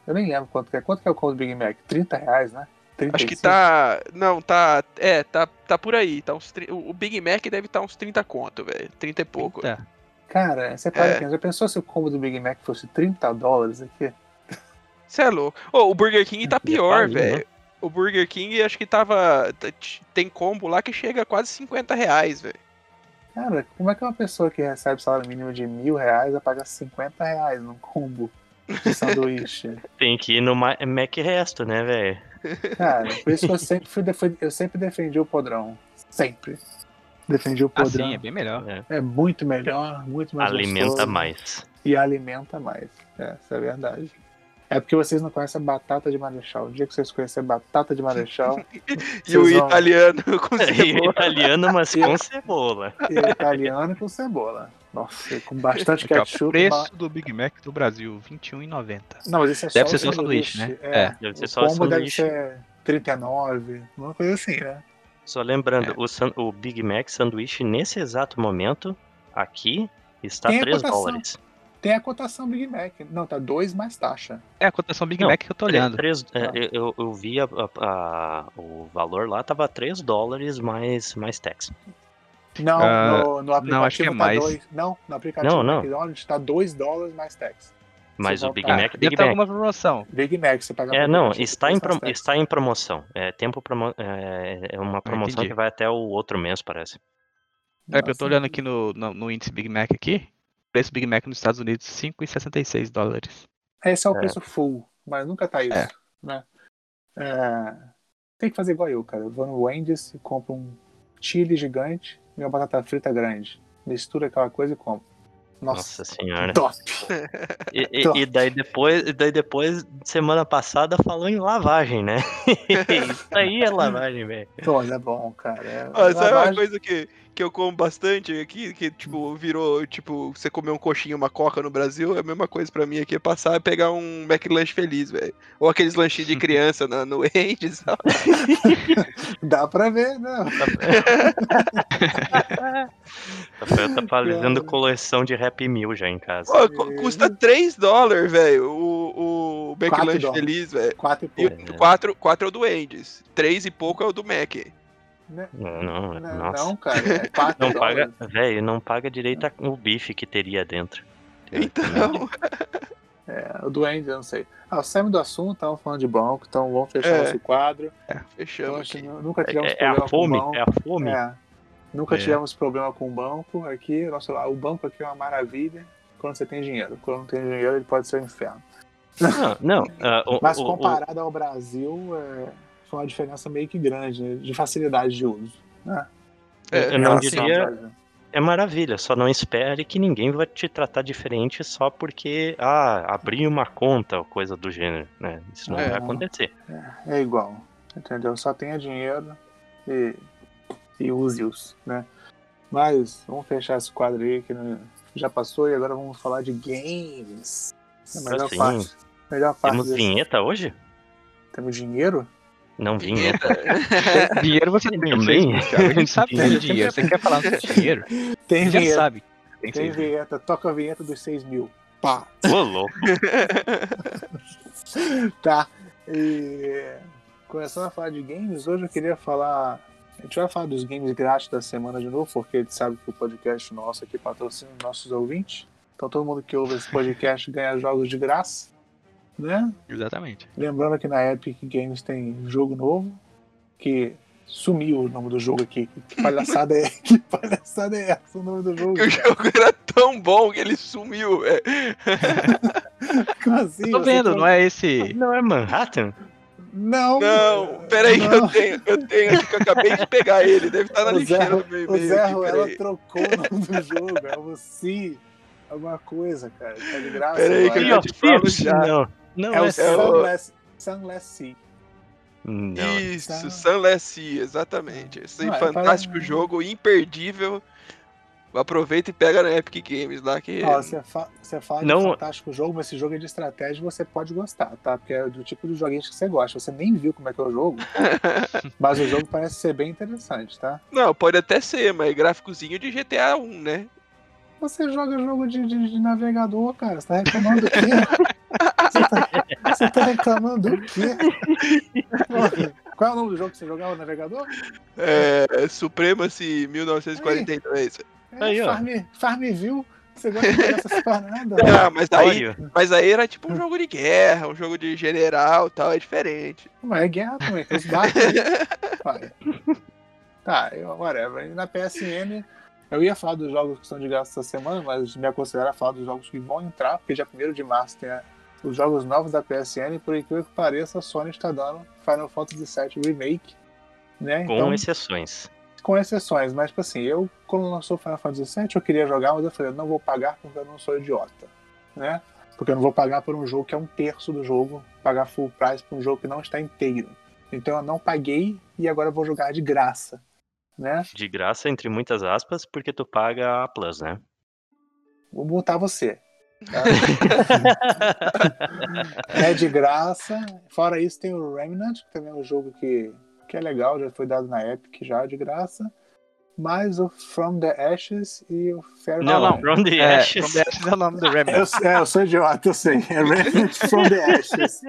Eu nem lembro quanto que é. Quanto que é o combo do Big Mac? 30 reais, né? Acho que 35? tá. Não, tá. É, tá, tá por aí. Tá uns, tri- o Big Mac deve estar uns 30 conto, velho. 30 e pouco. Tá. Cara, você para É. já pensou se o combo do Big Mac fosse 30 dólares aqui? Você é louco. Ô, o Burger King tá pior, faliu, né? velho. O Burger King acho que tava. Tem combo lá que chega a quase 50 reais, velho. Cara, como é que uma pessoa que recebe salário mínimo de mil reais vai pagar 50 reais num combo de sanduíche? Tem que ir no Ma- Mac Resto, né, velho? Cara, por isso que eu sempre, fui eu sempre defendi o podrão. Sempre. Defendi o Ah, podrão. sim, é bem melhor. É muito melhor, muito mais Alimenta gostoso mais. E alimenta mais. É, isso é verdade. É porque vocês não conhecem a batata de marechal. O dia que vocês conhecerem batata de marechal, E o vão- italiano com É cebola. italiano, mas com cebola. é italiano com cebola. Nossa, com bastante ó, ketchup. preço do Big Mac do Brasil, R$ 21,90. Não, mas esse é Deve só ser o só sanduíche, né? É, É. Deve ser o só o combo deve sanduíche. ser 39, uma coisa assim, né? Só lembrando, É. o, san- o Big Mac sanduíche, nesse exato momento, aqui, está Tem a 3 cotação. dólares. Tem a cotação Big Mac. Não, tá 2 mais taxa. É a cotação Big Não, Mac que eu tô olhando. Três- é, Ah. eu- eu, vi a- a- a- o valor lá, tava 3 dólares mais, mais tax. Não, Ah, no, no aplicativo não, acho que é tá mais. 2. Não, no aplicativo Não, não. McDonald's tá 2 dólares mais tax. Mas Você o Big Ah, Mac, Deve Big ter Mac. alguma promoção. Big Mac, você paga É, não, está em, pro- está em promoção. É tempo promo, é, é uma promoção entendi. que vai até o outro mês, parece. É, eu tô olhando aqui no, no, no índice Big Mac aqui. Preço Big Mac nos Estados Unidos, 5,66 dólares. Esse é o É. preço full, mas nunca tá isso, É. né? É, Tem que fazer igual eu, cara. Eu vou no Wendy's e compro um chili gigante e uma batata frita grande. Mistura aquela coisa e compro. Nossa, Nossa senhora. top! E, e- Top. e daí depois, daí depois, semana passada, falou em lavagem, né? Isso aí é lavagem, velho. Pô, é bom, cara. É, Ó, sabe uma lavagem- coisa que, que eu como bastante aqui, que tipo, virou, tipo, você comer um coxinho, uma coca no Brasil, é a mesma coisa pra mim aqui, é passar e pegar um McLanche feliz, velho. Ou aqueles lanchinhos de criança na, no Andes, sabe? Dá pra ver, né? Rafael tá fazendo coleção de Happy Meal já em casa. Pô, cu- custa 3 dólares, velho, o, o McLanche feliz, velho. Quatro e pouco. o 4, quatro é o do Andes. 3 e pouco é o do Mac. Né? Não, não, Não, nossa. não, cara. É Não paga, velho, não paga direito a- o bife que teria dentro. Então, É, o do Andy, eu não sei. Ah, saímos do assunto, tava falando de banco, então vamos fechar É. nosso quadro. fechamos Poxa, aqui. nu- nunca tivemos É, é a problema fome, com o banco. é a fome. É. Nunca É. tivemos problema com o banco aqui. Nossa, o banco aqui é uma maravilha quando você tem dinheiro. Quando não tem dinheiro, ele pode ser um inferno. Não, não. o- Mas o- o- comparado ao Brasil, é, foi uma diferença meio que grande né, de facilidade de uso. Né? É, eu não diria. É maravilha, só não espere que ninguém vai te tratar diferente só porque, ah, abri uma conta ou coisa do gênero, né? Isso não É. vai acontecer. É igual, entendeu? Só tenha dinheiro e, e use-os, né? Mas vamos fechar esse quadro aí que já passou e agora vamos falar de games. É a melhor Assim, parte. Melhor parte Temos desse- vinheta hoje? Temos dinheiro? Não, vinheta. Dinheiro você tem Também? você- A gente sabe que tem dinheiro. Você quer falar de dinheiro? Tem já vinheta. sabe. Tem Tem vinheta. Toca a vinheta dos 6 mil. Pá. Ô, louco. Tá. E começando a falar de games, hoje eu queria falar. A gente vai falar dos games grátis da semana de novo, porque a gente sabe que o podcast nosso aqui patrocina os nossos ouvintes. Então todo mundo que ouve esse podcast ganha jogos de graça. Né? Exatamente. Lembrando que na Epic Games tem jogo novo, que sumiu o nome do jogo aqui. Que palhaçada é, que palhaçada é essa o nome do jogo? Que o jogo era tão bom que ele sumiu, velho. Como assim? Eu tô vendo, tá- não é esse. Não é Manhattan? Não, Não, peraí que Não. eu tenho, eu tenho aqui que eu acabei de pegar ele, deve estar na O lixeira Zé- do meu O. Zé aqui, peraí. trocou o nome do jogo, é o Si, alguma coisa, cara. Tá de graça. Peraí que eu já te falo já. Não, não É o é. é o- Sunless, Sunless Sea. Não. Isso, Tá. Sunless Sea, exatamente. Esse Não, é fantástico jogo, imperdível. Aproveita e pega na Epic Games lá que. Ó, você, fa você fala de Não- fantástico jogo, mas esse jogo é de estratégia e você pode gostar, tá? Porque é do tipo de joguinhos que você gosta. Você nem viu como é que é o jogo, mas o jogo parece ser bem interessante, tá? Não, pode até ser, mas gráficozinho de GTA 1, né? Você joga jogo de, de- de navegador, cara. Você tá reclamando do quê? Você tá, você tá reclamando do quê? Porra, Qual é o nome do jogo que você jogava no navegador? É, Supremacy 1943. É Aí, ó. Farm, Farmville. Você gosta de jogar essas paradas? Ah, mas aí, mas aí era tipo um jogo de guerra, um jogo de general e tal, é diferente. Mas é guerra também, tem os barcos. aí. Vai. Tá, eu, whatever. E na PSN, eu ia falar dos jogos que estão de graça essa semana, mas me aconselharam a falar dos jogos que vão entrar, porque dia 1 de março tem a- os jogos novos da PSN, por incrível que pareça, a Sony está dando Final Fantasy VII Remake. Né? com Então, exceções. com exceções, mas tipo assim, eu quando lançou Final Fantasy VII eu queria jogar, mas eu falei, eu não vou pagar porque eu não sou idiota, né? Porque eu não vou pagar por um jogo que é um terço do jogo, pagar full price por um jogo que não está inteiro. Então eu não paguei e agora eu vou jogar de graça, né? De graça, entre muitas aspas, porque tu paga a Plus, né? Vou botar você. tá? é de graça. Fora isso tem o Remnant, que também é um jogo que, que é legal, já foi dado na Epic já de graça. Mais o From the Ashes e o Fair Não, não. From the É, Ashes. From the Ashes é o nome do Remnant. Eu, é, eu sou idiota, eu sei. É Remnant from the Ashes.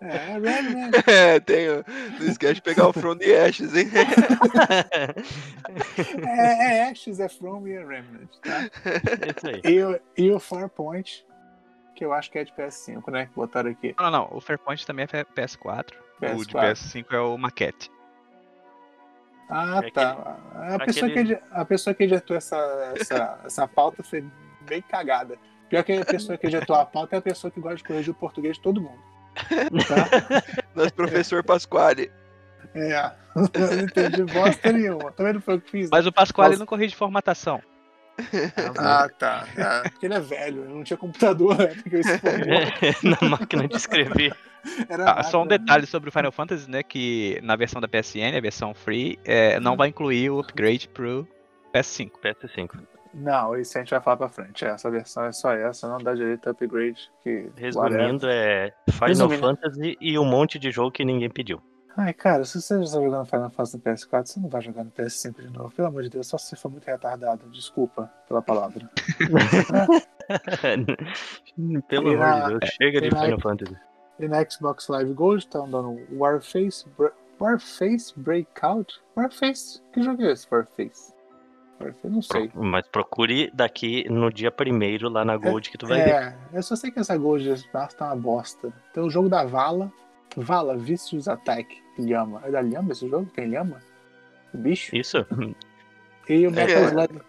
É, Remnant. É, tem. Não esquece de pegar o From the Ashes, hein? É, é Ashes, é From e é Remnant, tá? É isso aí. E, o- e o Farpoint, que eu acho que é de PS5, né? Que botaram aqui. Não, não, o Fairpoint também é PS4. O de PS4. PS5 é o Maquette. Ah, É tá. A pessoa, aquele- que, a pessoa que editou essa, essa, essa pauta foi bem cagada. Pior que a pessoa que editou a pauta é a pessoa que gosta de corrigir o português de todo mundo. Tá? Nosso professor Pasquale. É. Eu não entendi bosta nenhuma. Também não foi o que fiz. né? Mas o Pasquale Nossa. não corrige formatação. Ah, tá. É, porque ele é velho, ele não tinha computador, né? Porque eu expondi. Na máquina de escrever. Era Ah, só um detalhe sobre o Final Fantasy, né? Que na versão da PSN, a versão free, é, não vai incluir o upgrade pro PS5. PS5. Não, isso a gente vai falar pra frente. Essa versão é só essa, não dá direito a upgrade. Que Resumindo, é Final Resumindo. Fantasy e um monte de jogo que ninguém pediu. Ai, cara, se você já está jogando Final Fantasy no PS4, você não vai jogar no PS5 de novo. Pelo amor de Deus, só se você for muito retardado. Desculpa pela palavra. Pelo E amor na- de Deus, chega de e na- Final Fantasy. E na Xbox Live Gold estão dando Warface, Bra- Warface Breakout? Warface? Que jogo é esse, Warface? Warface, não sei. Pro- Mas procure daqui no dia primeiro lá na Gold que tu vai ver. É, eu só sei que essa Gold Blast tá uma bosta. Tem o jogo da Vala. Vala, Vicious Attack. Lhama. É da Lhama esse jogo? Tem Lhama? O bicho? Isso? E o Metal É. Slug.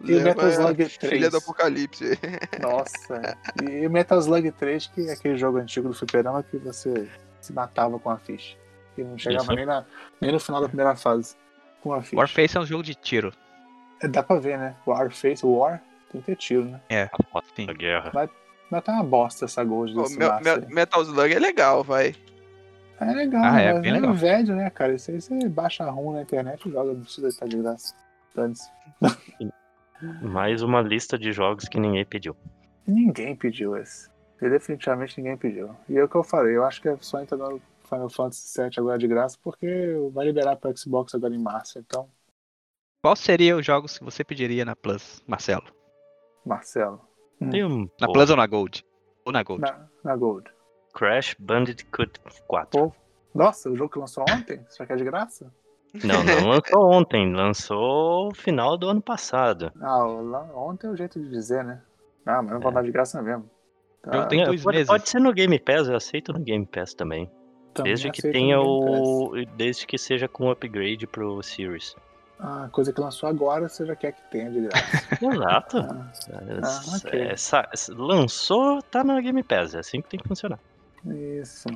E o Metal Slug a 3. Filha do Apocalipse. Nossa. E o Metal Slug 3, que é aquele jogo antigo do Fliperama que você se matava com a ficha. E não chegava Isso. nem, na, nem no final da primeira fase com a ficha. Warface é um jogo de tiro. É, dá pra ver, né? Warface, War, tem que ter tiro, né? É, A foto Sim. da guerra. Mas tá uma bosta essa Gold desse Me- Master. Me- Metal Slug é legal, vai. É legal, Ah, é mas bem é legal. velho, né, cara? Isso aí você baixa a ROM na internet e joga, não precisa estar de graça. Dane-se. Mais uma lista de jogos que ninguém pediu. Ninguém pediu esse. E definitivamente ninguém pediu. E é o que eu falei, eu acho que a Sony tá dando Final Fantasy VII agora de graça porque vai liberar para Xbox agora em março. Então, Qual seria os jogos que você pediria na Plus, Marcelo? Marcelo, Tem um Na pô, Plus ou na Gold? Ou na Gold? na, na Gold. Crash Bandicoot 4. Pô, nossa, o jogo que lançou ontem? Será que é de graça? Não, não lançou ontem, lançou final do ano passado. Ah, ontem é o jeito de dizer, né? Ah, mas não vai dar de graça mesmo. Tá, tem É, dois pode, meses. pode ser no Game Pass, eu aceito no Game Pass também. também Desde que tenha no o. Desde que seja com upgrade pro Series. A coisa que lançou agora, você já quer que tenha de graça. Exato. Ah, Ah, ok. Essa- essa- lançou, tá na Game Pass, é assim que tem que funcionar. Isso.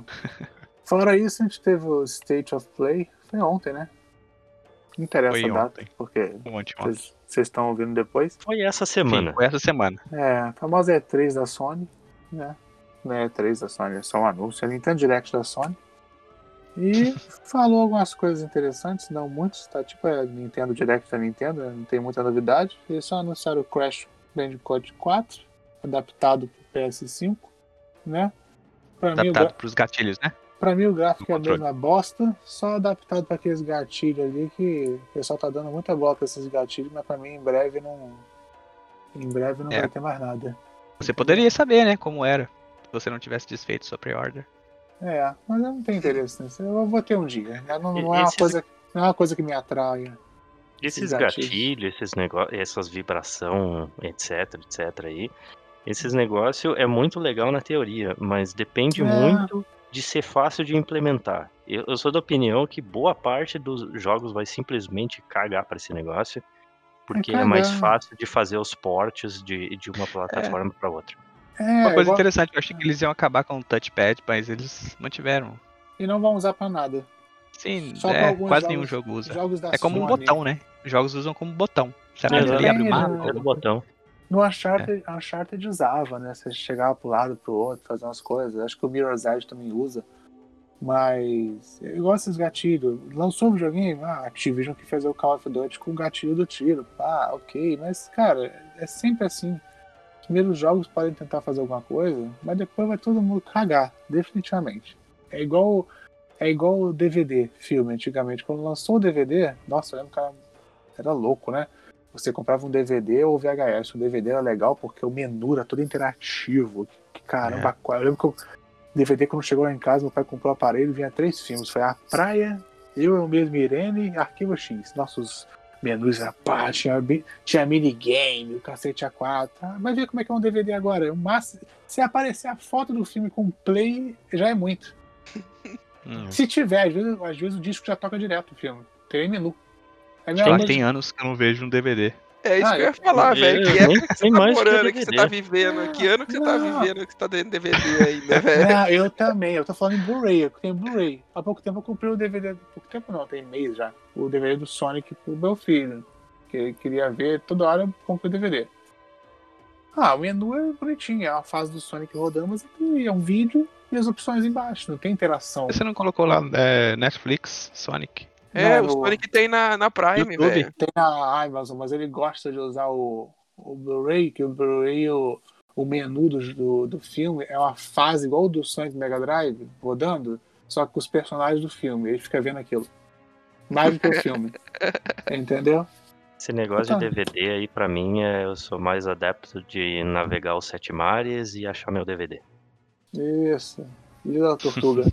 Fora isso, a gente teve o State of Play. Foi ontem, né? Não interessa Foi a data, ontem. porque vocês estão ouvindo depois. Foi essa Sim, semana. foi essa semana. É, a famosa E3 da Sony, né? Não é E3 da Sony, é só um anúncio. É Nintendo Direct da Sony. E falou algumas coisas interessantes, não muitos, tá? Tipo é Nintendo Direct da Nintendo, né? não tem muita novidade. Eles só anunciaram o Crash Bandicoot 4, adaptado pro PS5, né? Pra mim, Adaptado pros gatilhos, né? Pra mim o gráfico é a mesma bosta, só adaptado pra aqueles gatilhos ali que o pessoal tá dando muita bola pra esses gatilhos, mas pra mim em breve não. Em breve não É. vai ter mais nada. Você poderia saber, né, como era. Se você não tivesse desfeito sua pre-order. É, mas eu não tenho interesse nisso. Eu vou ter um dia. Não, não é uma esses- coisa, não é uma coisa que me atrai. Esses Esses gatilhos. gatilhos, esses negócios, essas vibração, etc, etc aí. Esses negócios é muito legal na teoria, mas depende É. muito de ser fácil de implementar. Eu, eu sou da opinião que boa parte dos jogos vai simplesmente cagar para esse negócio, porque é, mais cagar. fácil de fazer os portes de, de uma plataforma para outra. É, Uma coisa igual- interessante, eu achei que eles iam acabar com o touchpad, mas eles mantiveram. e não vão usar pra nada. Sim, Só é, quase jogos- nenhum jogo usa. Jogos da É como um Sony. botão, né? Os jogos usam como botão. Você Mas aperta ali, abre o mapa. botão. No Uncharted, Uncharted usava, né? Você chegava pro lado, pro outro, fazer umas coisas. Acho que o Mirror's Edge também usa. Mas eu gosto desses gatilhos. Lançou o videogame, ah, Activision que fez o Call of Duty com o gatilho do tiro. Ah, ok. Mas, cara, é sempre assim. Os primeiros jogos podem tentar fazer alguma coisa, mas depois vai todo mundo cagar, definitivamente. É igual é igual o DVD, filme, antigamente. Quando lançou o DVD, nossa, eu lembro que era, era louco, né? Você comprava um DVD ou VHS. O DVD era legal porque o menu era todo interativo. Que caramba, qual- eu lembro que o DVD, quando chegou lá em casa, meu pai comprou o aparelho vinha três filmes. Foi A Praia, Eu, Eu Mesmo Irene e Arquivo X. Nossos menus era pá, tinha, tinha minigame, o cacete A4. Ah, vai ver como é que é um DVD agora. O máximo, se aparecer a foto do filme com play, já é muito. Hum. Se tiver, às vezes, às vezes o disco já toca direto o filme. Tem menu. É a mesma Tem, anos que eu não vejo um DVD. É isso Ah, que eu ia eu- falar, velho. Que época que você tá mais que morando, que você tá vivendo? Que ano que você tá Não. vivendo que você tá dentro de DVD ainda, velho? Não, eu também, eu tô falando em Blu-ray, eu tenho Blu-ray. Há pouco tempo eu comprei o DVD, há pouco tempo não, tem mês já, o DVD do Sonic pro meu filho, que ele queria ver, toda hora eu compro o DVD. Ah, o menu é bonitinho, é a fase do Sonic rodando, mas é um vídeo e as opções embaixo, não tem interação. Você não colocou lá é, Netflix, Sonic? É, Não, o Sonic tem na, na Prime, YouTube? velho. Tem na Amazon, mas ele gosta de usar o, o Blu-ray, que o Blu-ray, o, o menu do, do, do filme é uma fase igual o do Sonic Mega Drive, rodando, só que com os personagens do filme. Ele fica vendo aquilo. Mais do que o filme. Entendeu? Esse negócio Tá. de DVD aí, pra mim, é, eu sou mais adepto de navegar os sete mares e achar meu DVD. Isso. E a tortuga.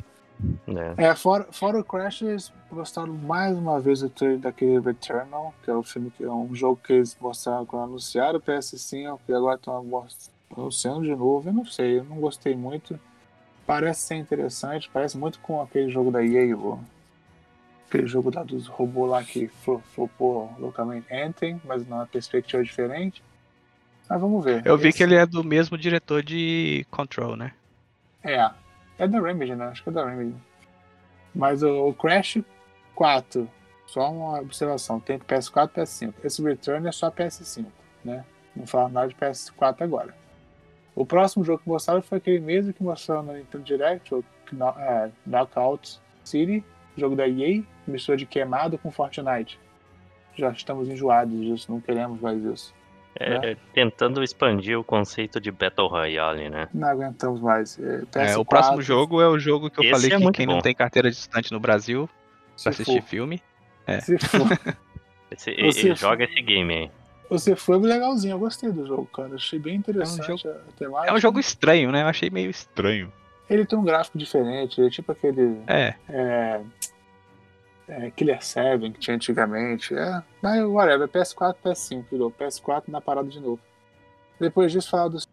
Né? É, fora, fora o Crash, eles mostraram mais uma vez o trailer daquele Returnal, que é o filme que é um jogo que eles mostraram quando anunciaram o PS5 e agora estão anunciando de novo. Eu não sei, eu não gostei muito. Parece ser interessante, parece muito com aquele jogo da EA, aquele jogo lá dos robôs lá que flo- flopou localmente Anthem, mas numa perspectiva diferente. Mas vamos ver. Eu vi Esse- que ele é do mesmo diretor de Control, né? É, é da Remedy, né? Acho que é da Remedy. Mas o, o Crash 4, só uma observação, tem PS4 e PS5. Esse Return é só PS5, né? Não fala nada de PS4 agora. O próximo jogo que mostraram foi aquele mesmo que mostraram no Nintendo Direct, o é, Knockout City, jogo da EA, mistura de queimado com Fortnite. Já estamos enjoados disso, não queremos mais isso. É, tentando expandir o conceito de Battle Royale, né? Não aguentamos mais. É, É, o PS4, próximo jogo é o jogo que eu Esse falei é que muito quem bom. não tem carteira de estudante no Brasil se pra assistir for. filme. É. Se for. Esse, ele joga esse game aí. Você foi legalzinho, eu gostei do jogo, cara. Achei bem interessante a temática. É um jogo estranho, né? Eu achei meio estranho. Ele tem um gráfico diferente, ele é tipo aquele É, é, é, Killer 7 que tinha antigamente. É, mas whatever, PS4, PS5, virou PS4 na parada de novo. Depois disso, falar dos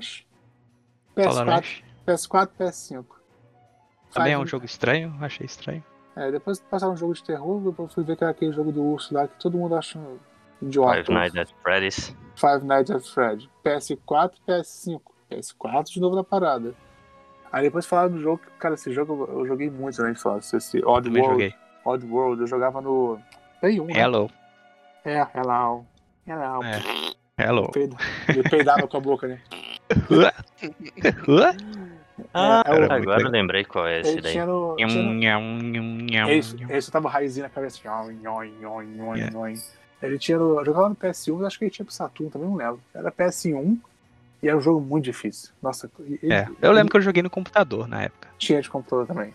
PS4, Valorant. PS4, PS5. Também é um jogo estranho, achei estranho. É, depois passaram um jogo de terror, eu fui ver que era aquele jogo do urso lá que todo mundo acha idiota. Five Nights at Freddy's. Five Nights at Fred. PS4, PS5. PS4 de novo na parada. Aí depois falaram do jogo, cara, esse jogo eu joguei muito na infância. Esse Odd World. joguei. Odd World, eu jogava no Play 1, né? Hello. É, hello. Hello. É. Hello. Ele peidava com a boca, né? Ah, é o- Era muito agora eu lembrei qual é esse Ele daí. tinha no. Tinha no Nham, nham, nham, ele, nham. ele só tava raizinho na cabeça. É. nhon. Ele tinha no. Eu jogava no PS1, mas acho que ele tinha pro Saturno também, não lembro. Era PS1 e era um jogo muito difícil. Nossa, ele, É, eu lembro que eu joguei no computador na época. tinha de computador também.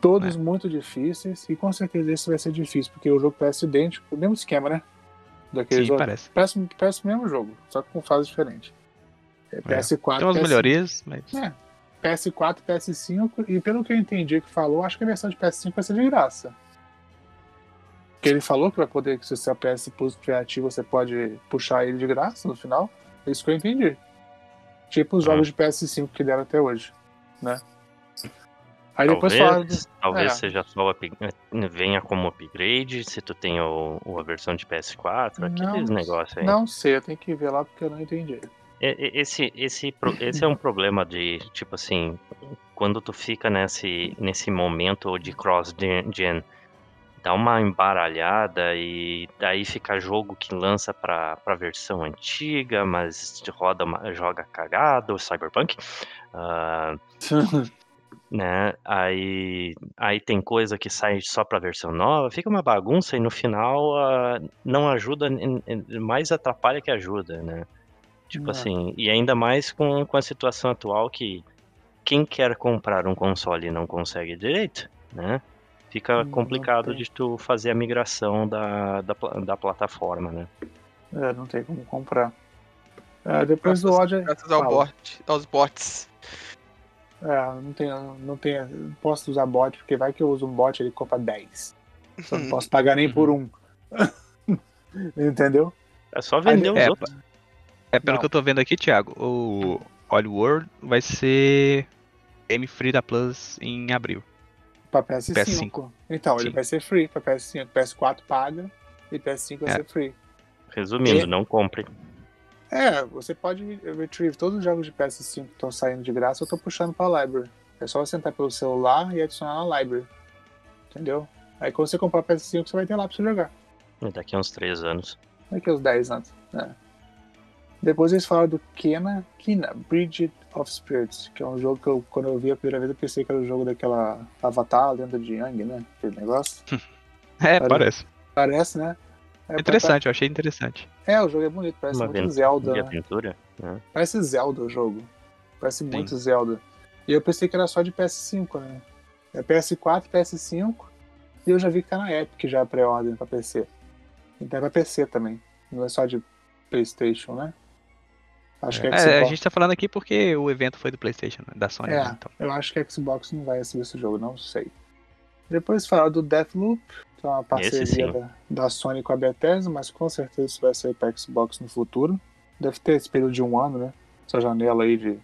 Todos É. muito difíceis, e com certeza esse vai ser difícil, porque o jogo parece idêntico, o mesmo esquema, né? Daqueles Sim, outros. parece. Parece, parece o mesmo jogo, só que com fases diferentes. É, PS4, Tem umas PS, melhorias, mas. É. PS4, PS5, e pelo que eu entendi que falou, acho que a versão de PS5 vai ser de graça. Porque ele falou que vai poder, que se o seu PS Plus criativo, você pode puxar ele de graça no final. É isso que eu entendi. Tipo os Ah. jogos de PS5 que deram até hoje, né? Aí depois. Talvez, talvez é. seja só up- venha como upgrade, se tu tem o, o- a versão de PS4, aqueles negócios aí. Não sei, eu tenho que ver lá porque eu não entendi. Esse, esse, esse é um problema de, tipo assim, quando tu fica nesse, nesse momento de cross-gen, dá uma embaralhada e daí fica jogo que lança pra, pra versão antiga, mas roda, uma- joga cagado, cyberpunk. Ah, né? Aí, aí tem coisa que sai só pra versão nova, fica uma bagunça e no final ah, não ajuda, mais atrapalha que ajuda, né? Tipo É. assim, e ainda mais com, com a situação atual que quem quer comprar um console e não consegue direito, né? Fica Não complicado tem. de tu fazer a migração da, da, da plataforma, né? É, não tem como comprar. É, depois do ódio. Graças ao bot, aos bots. É, não tem, não tem. não Posso usar bot, porque vai que eu uso um bot ele compra 10. Só não posso pagar nem por um. Entendeu? É só vender os é, outros. É, pelo Não. que eu tô vendo aqui, Thiago, o Odd World vai ser Game Free da Plus em abril. Pra PS5. PS5. Então, ele Sim. vai ser free pra PS5. PS4 paga e PS5 vai É. ser free. Resumindo, e- não compre. É, você pode retrieve todos os jogos de PS5 que estão saindo de graça, eu tô puxando pra library. É só você entrar pelo celular e adicionar na library. Entendeu? Aí quando você comprar PS5, você vai ter lá pra você jogar. E Daqui a uns três anos. Daqui uns 10 anos. É. Depois eles falaram do Kena, Kena, Bridge of Spirits, que é um jogo que eu, quando eu vi a primeira vez, eu pensei que era o jogo daquela Avatar, a lenda de Yang, né? Aquele negócio. É, parece. Parece, né? É, Interessante, eu achei interessante. É, o jogo é bonito, parece Uma muito aventura Zelda. de né? aventura. né? Parece Zelda o jogo. Parece muito Zelda. E eu pensei que era só de PS5, né? É PS4, PS5. E eu já vi que tá na Epic já a pré-ordem pra PC. Então é pra PC também. Não é só de PlayStation, né? Acho que É, a Xbox. a gente tá falando aqui porque o evento foi do Playstation, né, da Sony, É, né, então. eu acho que a Xbox não vai receber esse jogo, não sei. Depois falaram do Deathloop, que é uma parceria da, da Sony com a Bethesda, mas com certeza isso vai sair pra Xbox no futuro. Deve ter esse período de um ano, né? Essa janela aí de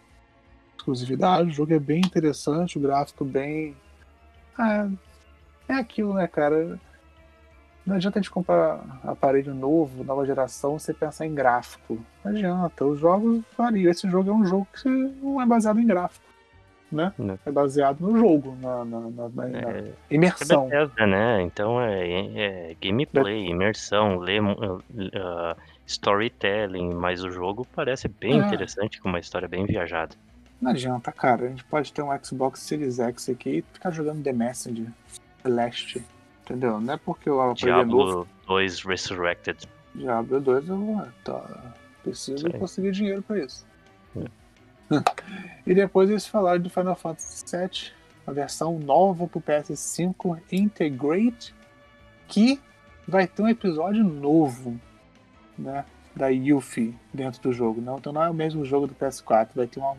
exclusividade. O jogo é bem interessante, o gráfico bem. Ah, é aquilo, né, cara? Não adianta a gente comprar aparelho novo, nova geração, você pensar em gráfico. Não adianta, os jogos variam. Esse jogo é um jogo que não é baseado em gráfico, né? Não. É baseado no jogo, na, na- na- na- É, é imersão. Bethesda, né? Então é, é gameplay, imersão, lê, uh, storytelling, mas o jogo parece bem Ah. interessante, com uma história bem viajada. Não adianta, cara. A gente pode ter um Xbox Series X aqui e ficar jogando The Messenger, Celeste, entendeu? Não é porque o aparelho é novo. Diablo 2 Resurrected. Diablo 2 eu vou. Tá, preciso conseguir dinheiro pra isso. e depois eles falaram do Final Fantasy VII, a versão nova pro PS5 Integrate, que vai ter um episódio novo, né? Da Yuffie dentro do jogo. Não, então não é o mesmo jogo do PS4, vai ter uma,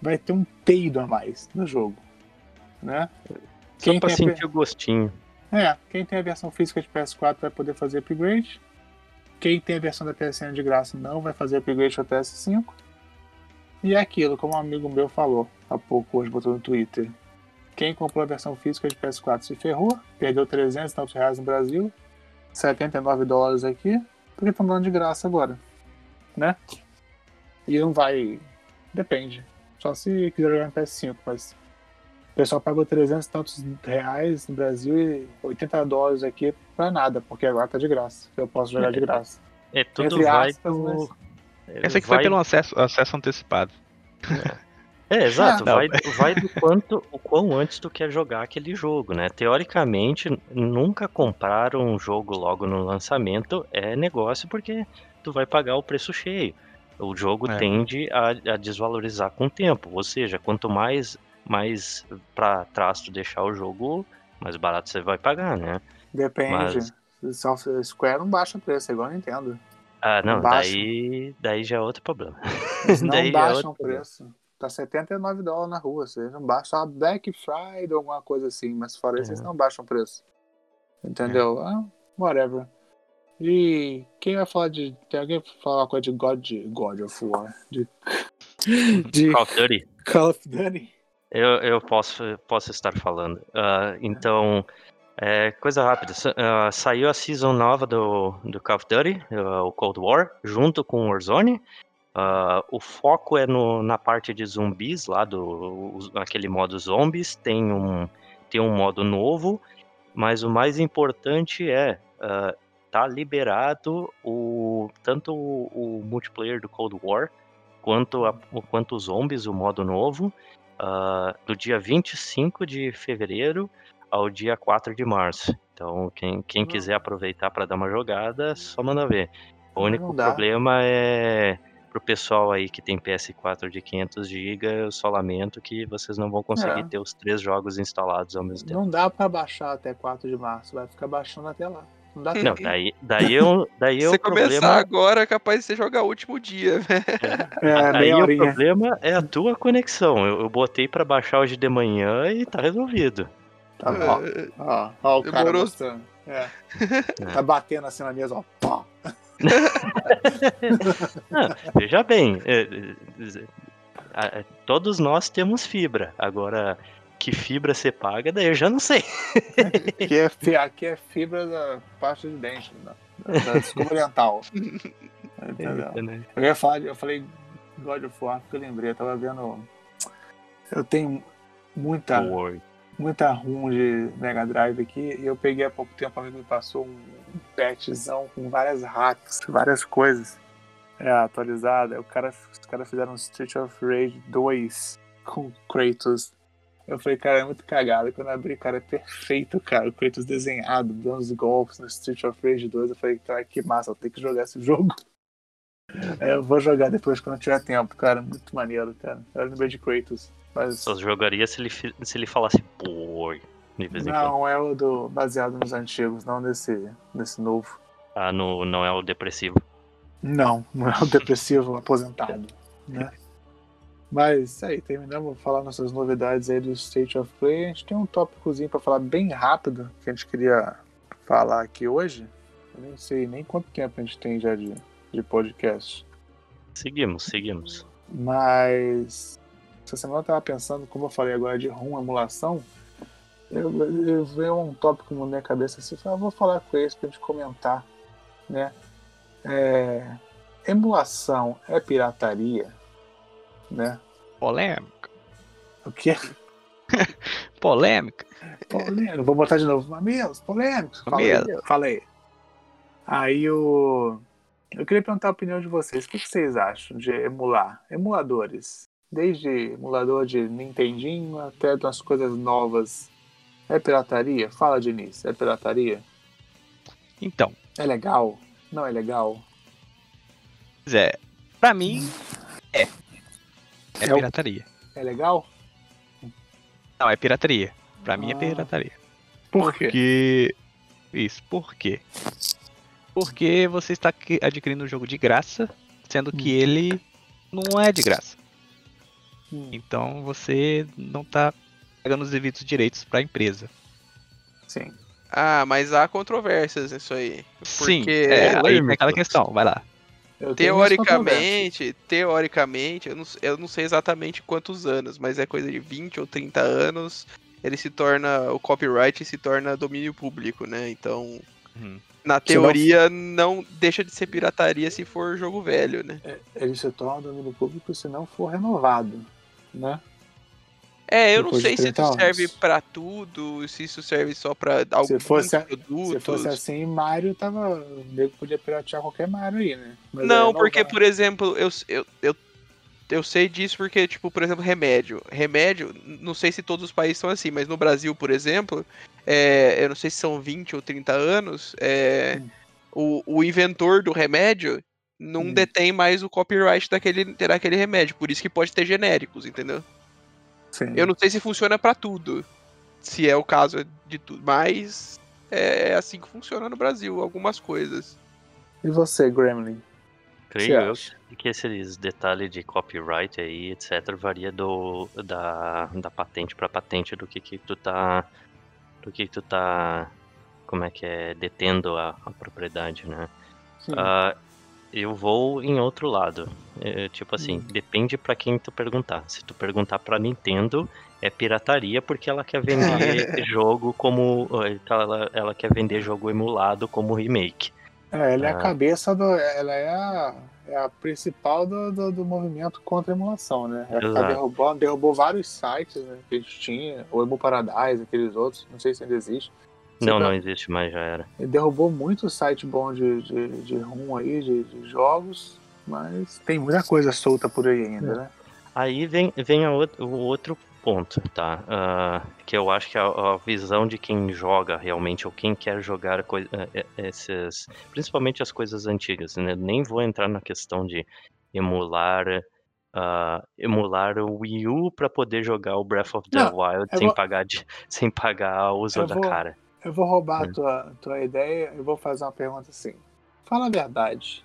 vai ter um peido a mais no jogo, né? Só Quem pra tem a sentir o gostinho. é, quem tem a versão física de PS4 vai poder fazer upgrade. Quem tem a versão da PSN de graça não vai fazer upgrade para PS5. E é aquilo, como um amigo meu falou há pouco, hoje botou no Twitter. Quem comprou a versão física de PS4 se ferrou, perdeu 300 e tantos reais no Brasil, 79 dólares aqui, porque estão dando de graça agora, né? E não vai. Depende. Só se quiser jogar no PS5, mas o pessoal pagou 300 e tantos reais no Brasil e 80 dólares aqui pra nada, porque agora tá de graça. Eu posso jogar de graça. É, tudo Entre vai aspas, mas- é, Essa aqui vai- foi pelo acesso, acesso antecipado. É, exato. Ah, vai, vai do quanto, o quão antes tu quer jogar aquele jogo, né? Teoricamente, nunca comprar um jogo logo no lançamento é negócio porque tu vai pagar o preço cheio. O jogo É. tende a, a desvalorizar com o tempo. Ou seja, quanto mais, mais pra trás tu deixar o jogo, mais barato você vai pagar, né? Depende. Mas- Square não baixa preço, é igual a Nintendo. Ah, não, Baixa. daí, daí já é outro problema. Eles não Daí é baixam outro o problema. preço. Tá 79 dólares na rua. Vocês não baixam a Black Friday ou alguma coisa assim, mas fora isso, É. eles não baixam o preço. Entendeu? Ah, whatever. E quem vai falar de. Tem alguém pra falar uma coisa de God, God of War? De, de Call of Duty. Call of Duty? Eu, eu posso, posso estar falando. Ah, então, é, coisa rápida. Ah, saiu a season nova do, do Call of Duty, ah, o Cold War, junto com o Warzone. Ah, o foco é no, na parte de zumbis, lá do aquele modo zombies. Tem um, tem um modo novo, mas o mais importante é tá liberado o, tanto o, o multiplayer do Cold War quanto, a, quanto os zombies, o modo novo do dia 25 de fevereiro ao dia 4 de março. Então, quem, quem Hum. quiser aproveitar para dar uma jogada, só manda ver. O único problema é pro pessoal aí que tem PS4 de 500 GB, eu só lamento que vocês não vão conseguir É. ter os três jogos instalados ao mesmo tempo. Não dá pra baixar até 4 de março, vai ficar baixando até lá. Não dá Não, daí, daí, eu, daí Se o você começar problema... agora, é capaz de você jogar o último dia, velho. É, Aí meia o problema é a tua conexão. Eu, eu botei pra baixar hoje de manhã e tá resolvido. Tá bom. Ó, ó, o cara Demorou. mostrando. É. Tá batendo assim na mesa, ó. Pá. Ah, veja bem, é, é, é, é, todos nós temos fibra. Agora, que fibra você paga, daí eu já não sei. Aqui é, fi- aqui é fibra da parte de dente, da, da escova dental. Entendeu? Eu ia falar, de- eu falei God of War porque eu lembrei, eu tava vendo. Eu tenho muita, Word. Muita ROM de Mega Drive aqui e eu peguei há pouco tempo, um amigo me passou um patchzão com várias hacks, várias coisas. É, atualizada. O cara, os caras fizeram Street of Rage 2 com Kratos Eu falei, cara, é muito cagado. Quando eu abri, cara, é perfeito, cara. O Kratos desenhado, dando os golpes no Street of Rage 2. Eu falei, cara, que massa, eu tenho que jogar esse jogo. É, eu vou jogar depois quando tiver tempo, cara. Muito maneiro, cara. Eu lembrei de Kratos. Mas... Só jogaria se ele, se ele falasse quando. Não, é o do baseado nos antigos, não nesse, nesse novo. Ah, no, não é o depressivo. Não, não é o depressivo aposentado, né? Mas aí, terminamos de falar nossas novidades aí do State of Play. A gente tem um tópicozinho pra falar bem rápido que a gente queria falar aqui hoje. Eu nem sei nem quanto tempo a gente tem já de, de podcast. Seguimos, seguimos. Mas essa semana eu tava pensando, como eu falei agora de RUM emulação, eu, eu veio um tópico na minha cabeça assim, eu falei, ah, vou falar com eles pra gente comentar, né? É, emulação é pirataria, né? Polêmica. O que? Polêmica. Polêmico. Vou botar de novo. Mamilos, polêmicos. Falei. Mamilos. Falei. Aí o. Eu queria perguntar a opinião de vocês. O que vocês acham de emular? Emuladores. Desde emulador de Nintendinho até das coisas novas. É pirataria? Fala, Diniz. É pirataria? Então, É legal? Não é legal? Zé, pra mim, é. É É o- pirataria. É legal? Não, é pirataria. Pra mim é Ah. pirataria. Por quê? Porque. Isso, por quê? Porque você está adquirindo um jogo de graça, sendo que ele não é de graça. Hum, Então você não tá pagando os devidos direitos pra empresa. sim. Ah, mas há controvérsias nisso aí. Sim, é, aí polêmico. aquela questão, vai lá. Teoricamente, teoricamente, eu não, eu não sei exatamente quantos anos, mas é coisa de 20 ou 30 anos, ele se torna, o copyright se torna domínio público, né? Então, Uhum. na Se não- teoria, não... deixa de ser pirataria se for jogo velho, né? Ele se torna domínio público se não for renovado, né? É, eu não Depois de sei se 30 isso anos. serve pra tudo, se isso serve só pra alguns fosse produtos. Se fosse assim, Mario tava. O nego podia piratear qualquer Mario aí, né? Mas Não, porque, por exemplo, eu, eu, eu, eu sei disso porque, tipo, por exemplo, remédio. Remédio, não sei se todos os países são assim, mas no Brasil, por exemplo, é, eu não sei se são 20 ou 30 anos, é, o, o inventor do remédio não Hum. detém mais o copyright daquele, daquele remédio. Por isso que pode ter genéricos, entendeu? Sim. Eu não sei se funciona pra tudo, se é o caso de tudo, mas é assim que funciona no Brasil, algumas coisas. E você, Gremlin? Creio eu que esses detalhes de copyright aí, etc, varia do da, da patente para patente do que que tu tá do que tu tá como é que é detendo a, a propriedade, né? Sim. Eu vou em outro lado. É, tipo assim, Hum. depende pra quem tu perguntar. Se tu perguntar pra Nintendo, é pirataria porque ela quer vender jogo como ela, ela quer vender jogo emulado como remake. É, ela é a Ah. cabeça do. Ela é a, é a principal do, do, do movimento contra a emulação, né? Ela derrubou, derrubou vários sites né, que a gente tinha, o Emu Paradise, aqueles outros, não sei se ainda existe. Não, Você não existe mais, já era. Ele derrubou muito site bom de, de, de RUM aí, de, de jogos, mas tem muita coisa solta por aí ainda, né? Aí vem, vem a out- o outro ponto, tá? Ah, que eu acho que a, a visão de quem joga realmente, ou quem quer jogar eh, eh, esses. Principalmente as coisas antigas, né? Nem vou entrar na questão de emular. ah, emular o Wii U para poder jogar o Breath of the Não, Wild sem vou- pagar de, sem pagar o uso Eu da vou- cara. Eu vou roubar a Hum. tua, tua ideia e vou fazer uma pergunta assim. Fala a verdade.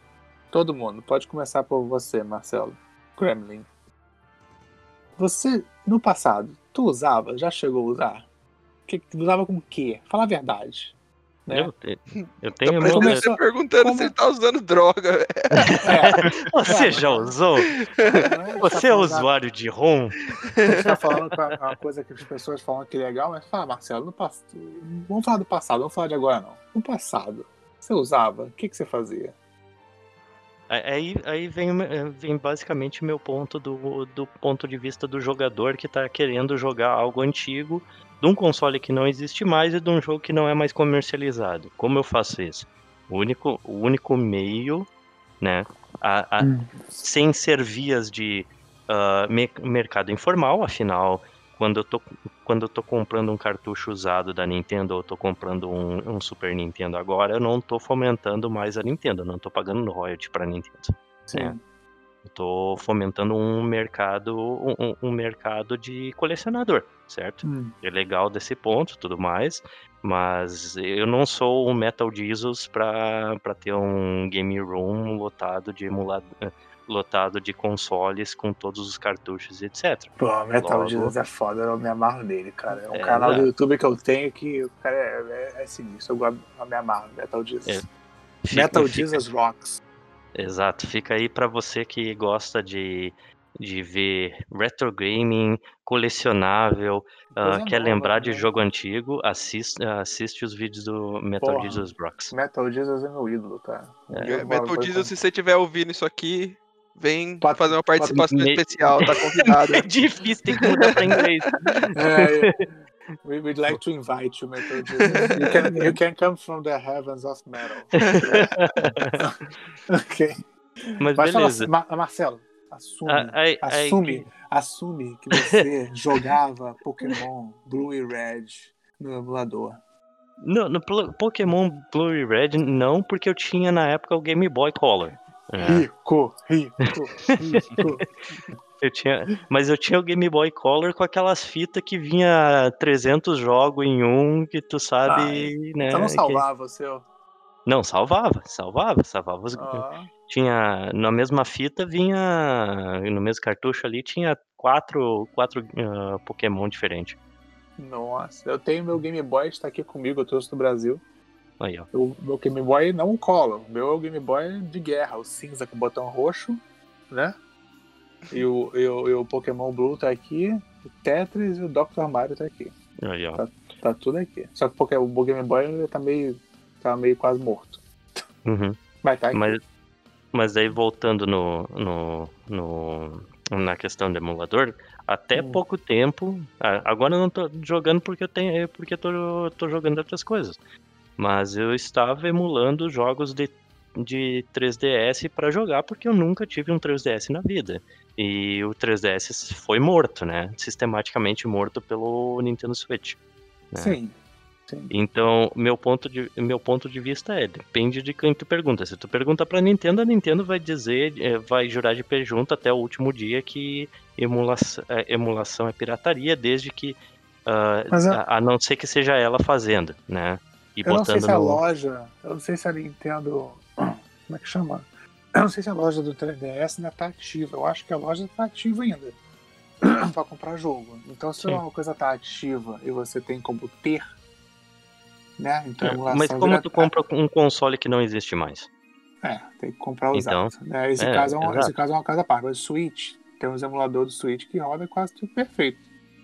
Todo mundo. Pode começar por você, Marcelo. Gremlin. Você, no passado, tu usava? Já chegou a usar? Que, tu usava com o quê? Fala a verdade. Né? Eu, te- eu Tá tenho parecendo emula- começou- você perguntando como- se ele tá usando droga, velho. É, Você já usou? Você é Tá usuário de ROM? Você tá falando uma coisa que as pessoas falam que é legal, mas fala, Marcelo, no passado. Vamos falar do passado, vamos falar de agora não. No passado, você usava? O que, que você fazia? Aí, aí vem, o meu- vem basicamente meu ponto do, do ponto de vista do jogador que tá querendo jogar algo antigo, de um console que não existe mais e de um jogo que não é mais comercializado. Como eu faço isso? O único, o único meio, né, a- a- Hum. sem ser vias de ah, me- mercado informal, afinal, quando eu tô quando eu tô comprando um cartucho usado da Nintendo ou tô comprando um, um Super Nintendo agora, eu não tô fomentando mais a Nintendo, eu não tô pagando royalty pra Nintendo. Sim. É. Eu tô fomentando um mercado, um, um mercado de colecionador, certo? Hum. É legal desse ponto, tudo mais, mas eu não sou um Metal Jesus pra, pra ter um game room lotado de emulador, lotado de consoles com todos os cartuchos, etc. Pô, Metal Logo- Jesus é foda, eu me amarro nele, cara. É um É, canal do exato. YouTube que eu tenho que o cara é, é, é sinistro. Eu, gosto- eu me amarro, Metal Jesus. É. Fica- Metal fica- Jesus Rocks. Exato, fica aí pra você que gosta de, de ver retro gaming, colecionável, Coisa quer nova, lembrar de né? jogo antigo, assiste, assiste os vídeos do Metal Porra. Jesus Rocks. Metal Jesus é meu ídolo, cara. É. Eu É, vou- Metal Jesus, se você estiver ouvindo isso aqui, vem Pat- fazer uma participação Me- especial, tá convidado. É difícil, tem que mudar pra inglês. É, we would like to invite you, Metal Jesus. You can, you can come from the heavens of metal. ok. Mas Mas fala, beleza. Ma- Marcelo, assume, Ah, assume, que- assume que você jogava Pokémon Blue e Red no emulador. No, no Pokémon Blue e Red, não, porque eu tinha na época o Game Boy Color. É, Rico, rico, rico. eu tinha, mas eu tinha o Game Boy Color com aquelas fitas que vinha 300 jogos em um, que tu sabe, né? Então não que- salvava o seu. Não, salvava, salvava, salvava os... Ah, Tinha, na mesma fita vinha, no mesmo cartucho ali, tinha quatro, quatro ah, Pokémon diferentes. nossa, eu tenho meu Game Boy, está aqui comigo, eu trouxe do Brasil. Aí, ó. O meu Game Boy não o Color, o meu é o Game Boy de guerra, o cinza com botão roxo, né? E o, e o, e o Pokémon Blue tá aqui, o Tetris e o Dr. Mario tá aqui. Aí, ó. Tá tudo aqui. Só que o Game Boy tá meio, tá meio quase morto. Uhum. Mas tá aqui. Mas, mas aí voltando no, no, no- na questão do emulador, até Hum. pouco tempo. Agora eu não tô jogando porque eu tenho. Porque eu tô, tô jogando outras coisas. Mas eu estava emulando jogos de, de 3DS para jogar porque eu nunca tive um 3DS na vida. E o 3DS foi morto, né? Sistematicamente morto pelo Nintendo Switch. né? Sim. Sim. Então, meu ponto, de, meu ponto de vista é, depende de quem tu pergunta. Se tu pergunta pra Nintendo, a Nintendo vai dizer, eh, vai jurar de pé junto até o último dia que emulação, emulação é pirataria, desde que, Mas a- a, a não ser que seja ela fazendo, né? E Eu não sei se a no... loja. Eu não sei se a Nintendo. Como é que chama? Eu não sei se a loja do 3DS ainda tá ativa. Eu acho que a loja tá ativa ainda. pra comprar jogo. Então se Sim. uma coisa tá ativa e você tem como ter. Né? Então É, Mas como vira- tu compra um console que não existe mais? É, tem que comprar Então, usado. né? Esse, é, caso é um, exato. esse caso é uma casa parte. Mas Switch, tem uns emuladores do Switch que roda quase tudo perfeito.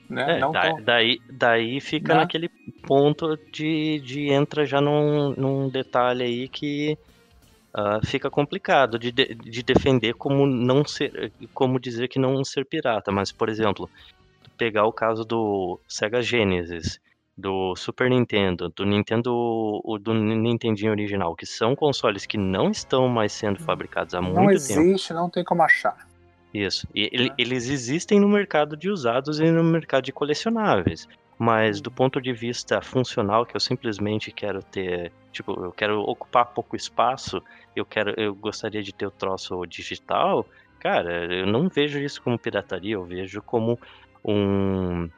Né? É, da- tão- daí, daí fica Né? naquele ponto de, de entra já num, num detalhe aí que ah, fica complicado de, de, de defender como não ser, como dizer que não ser pirata. Mas, por exemplo, pegar o caso do Sega Genesis, do Super Nintendo, do Nintendo, do Nintendinho original, que são consoles que não estão mais sendo fabricados há não muito tempo. existe, não tem como achar. Isso. E ele- Né? eles existem no mercado de usados e no mercado de colecionáveis. Mas do ponto de vista funcional, que eu simplesmente quero ter, tipo, eu quero ocupar pouco espaço, eu quero, eu gostaria de ter o troço digital, cara, eu não vejo isso como pirataria, eu vejo como um,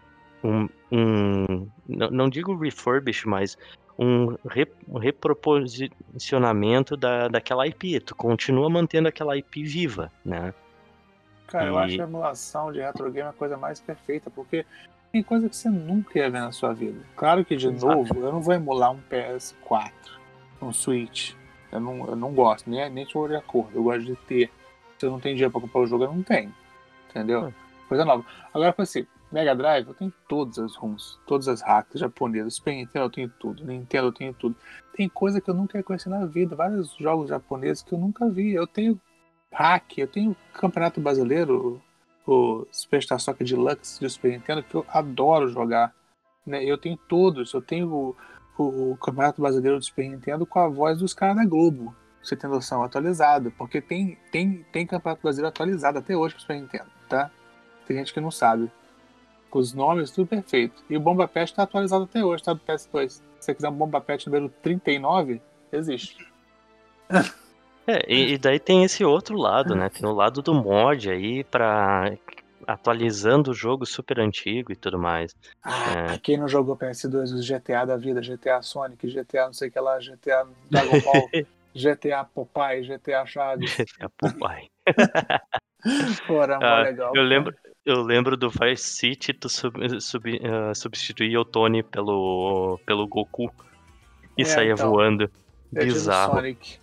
um, um não, não digo refurbish, mas um, re, um reproposicionamento da, daquela IP. Tu continua mantendo aquela IP viva, né? Cara, eu E- acho a emulação de retro game a coisa mais perfeita, porque tem coisa que você nunca ia ver na sua vida. Claro que, de Exato. novo, eu não vou emular um PS4, um Switch. Eu não, eu não gosto, nem, nem de de acordo. Eu gosto de ter. Se eu não tenho dinheiro pra comprar o jogo, eu não tenho. Entendeu? Hum. Coisa nova. Agora, assim, Mega Drive, eu tenho todas as ROMs, todas as hacks japonesas. Super Nintendo, eu tenho tudo. Nintendo, eu tenho tudo. Tem coisa que eu nunca ia conhecer na vida. Vários jogos japoneses que eu nunca vi. Eu tenho hack, eu tenho Campeonato Brasileiro, o Superstar Soccer Deluxe do Super Nintendo, que eu adoro jogar. Né? Eu tenho todos. Eu tenho o, o, o Campeonato Brasileiro do Super Nintendo com a voz dos caras da Globo. Você tem noção, atualizado. Porque tem, tem, tem Campeonato Brasileiro atualizado até hoje pro Super Nintendo, tá? Tem gente que não sabe. Gráfico, os nomes, tudo perfeito. E o Bomba Pet tá atualizado até hoje, tá? Do PS2. Se você quiser um Bomba Pet número 39, existe. É, e, e daí tem esse outro lado, né? Tem o lado do mod aí pra atualizando o jogo super antigo e tudo mais. Ah, quem não jogou PS2, os GTA da vida, GTA Sonic, GTA não sei o que lá, GTA Dragon Ball, GTA Popeye, GTA Chaves. GTA Popeye. Pô, era mó Ah, legal. eu lembro, eu lembro do Vice City tu sub, sub- ah, substituir o Tony pelo, pelo Goku e É, saía então. voando. Bizarro. Sonic.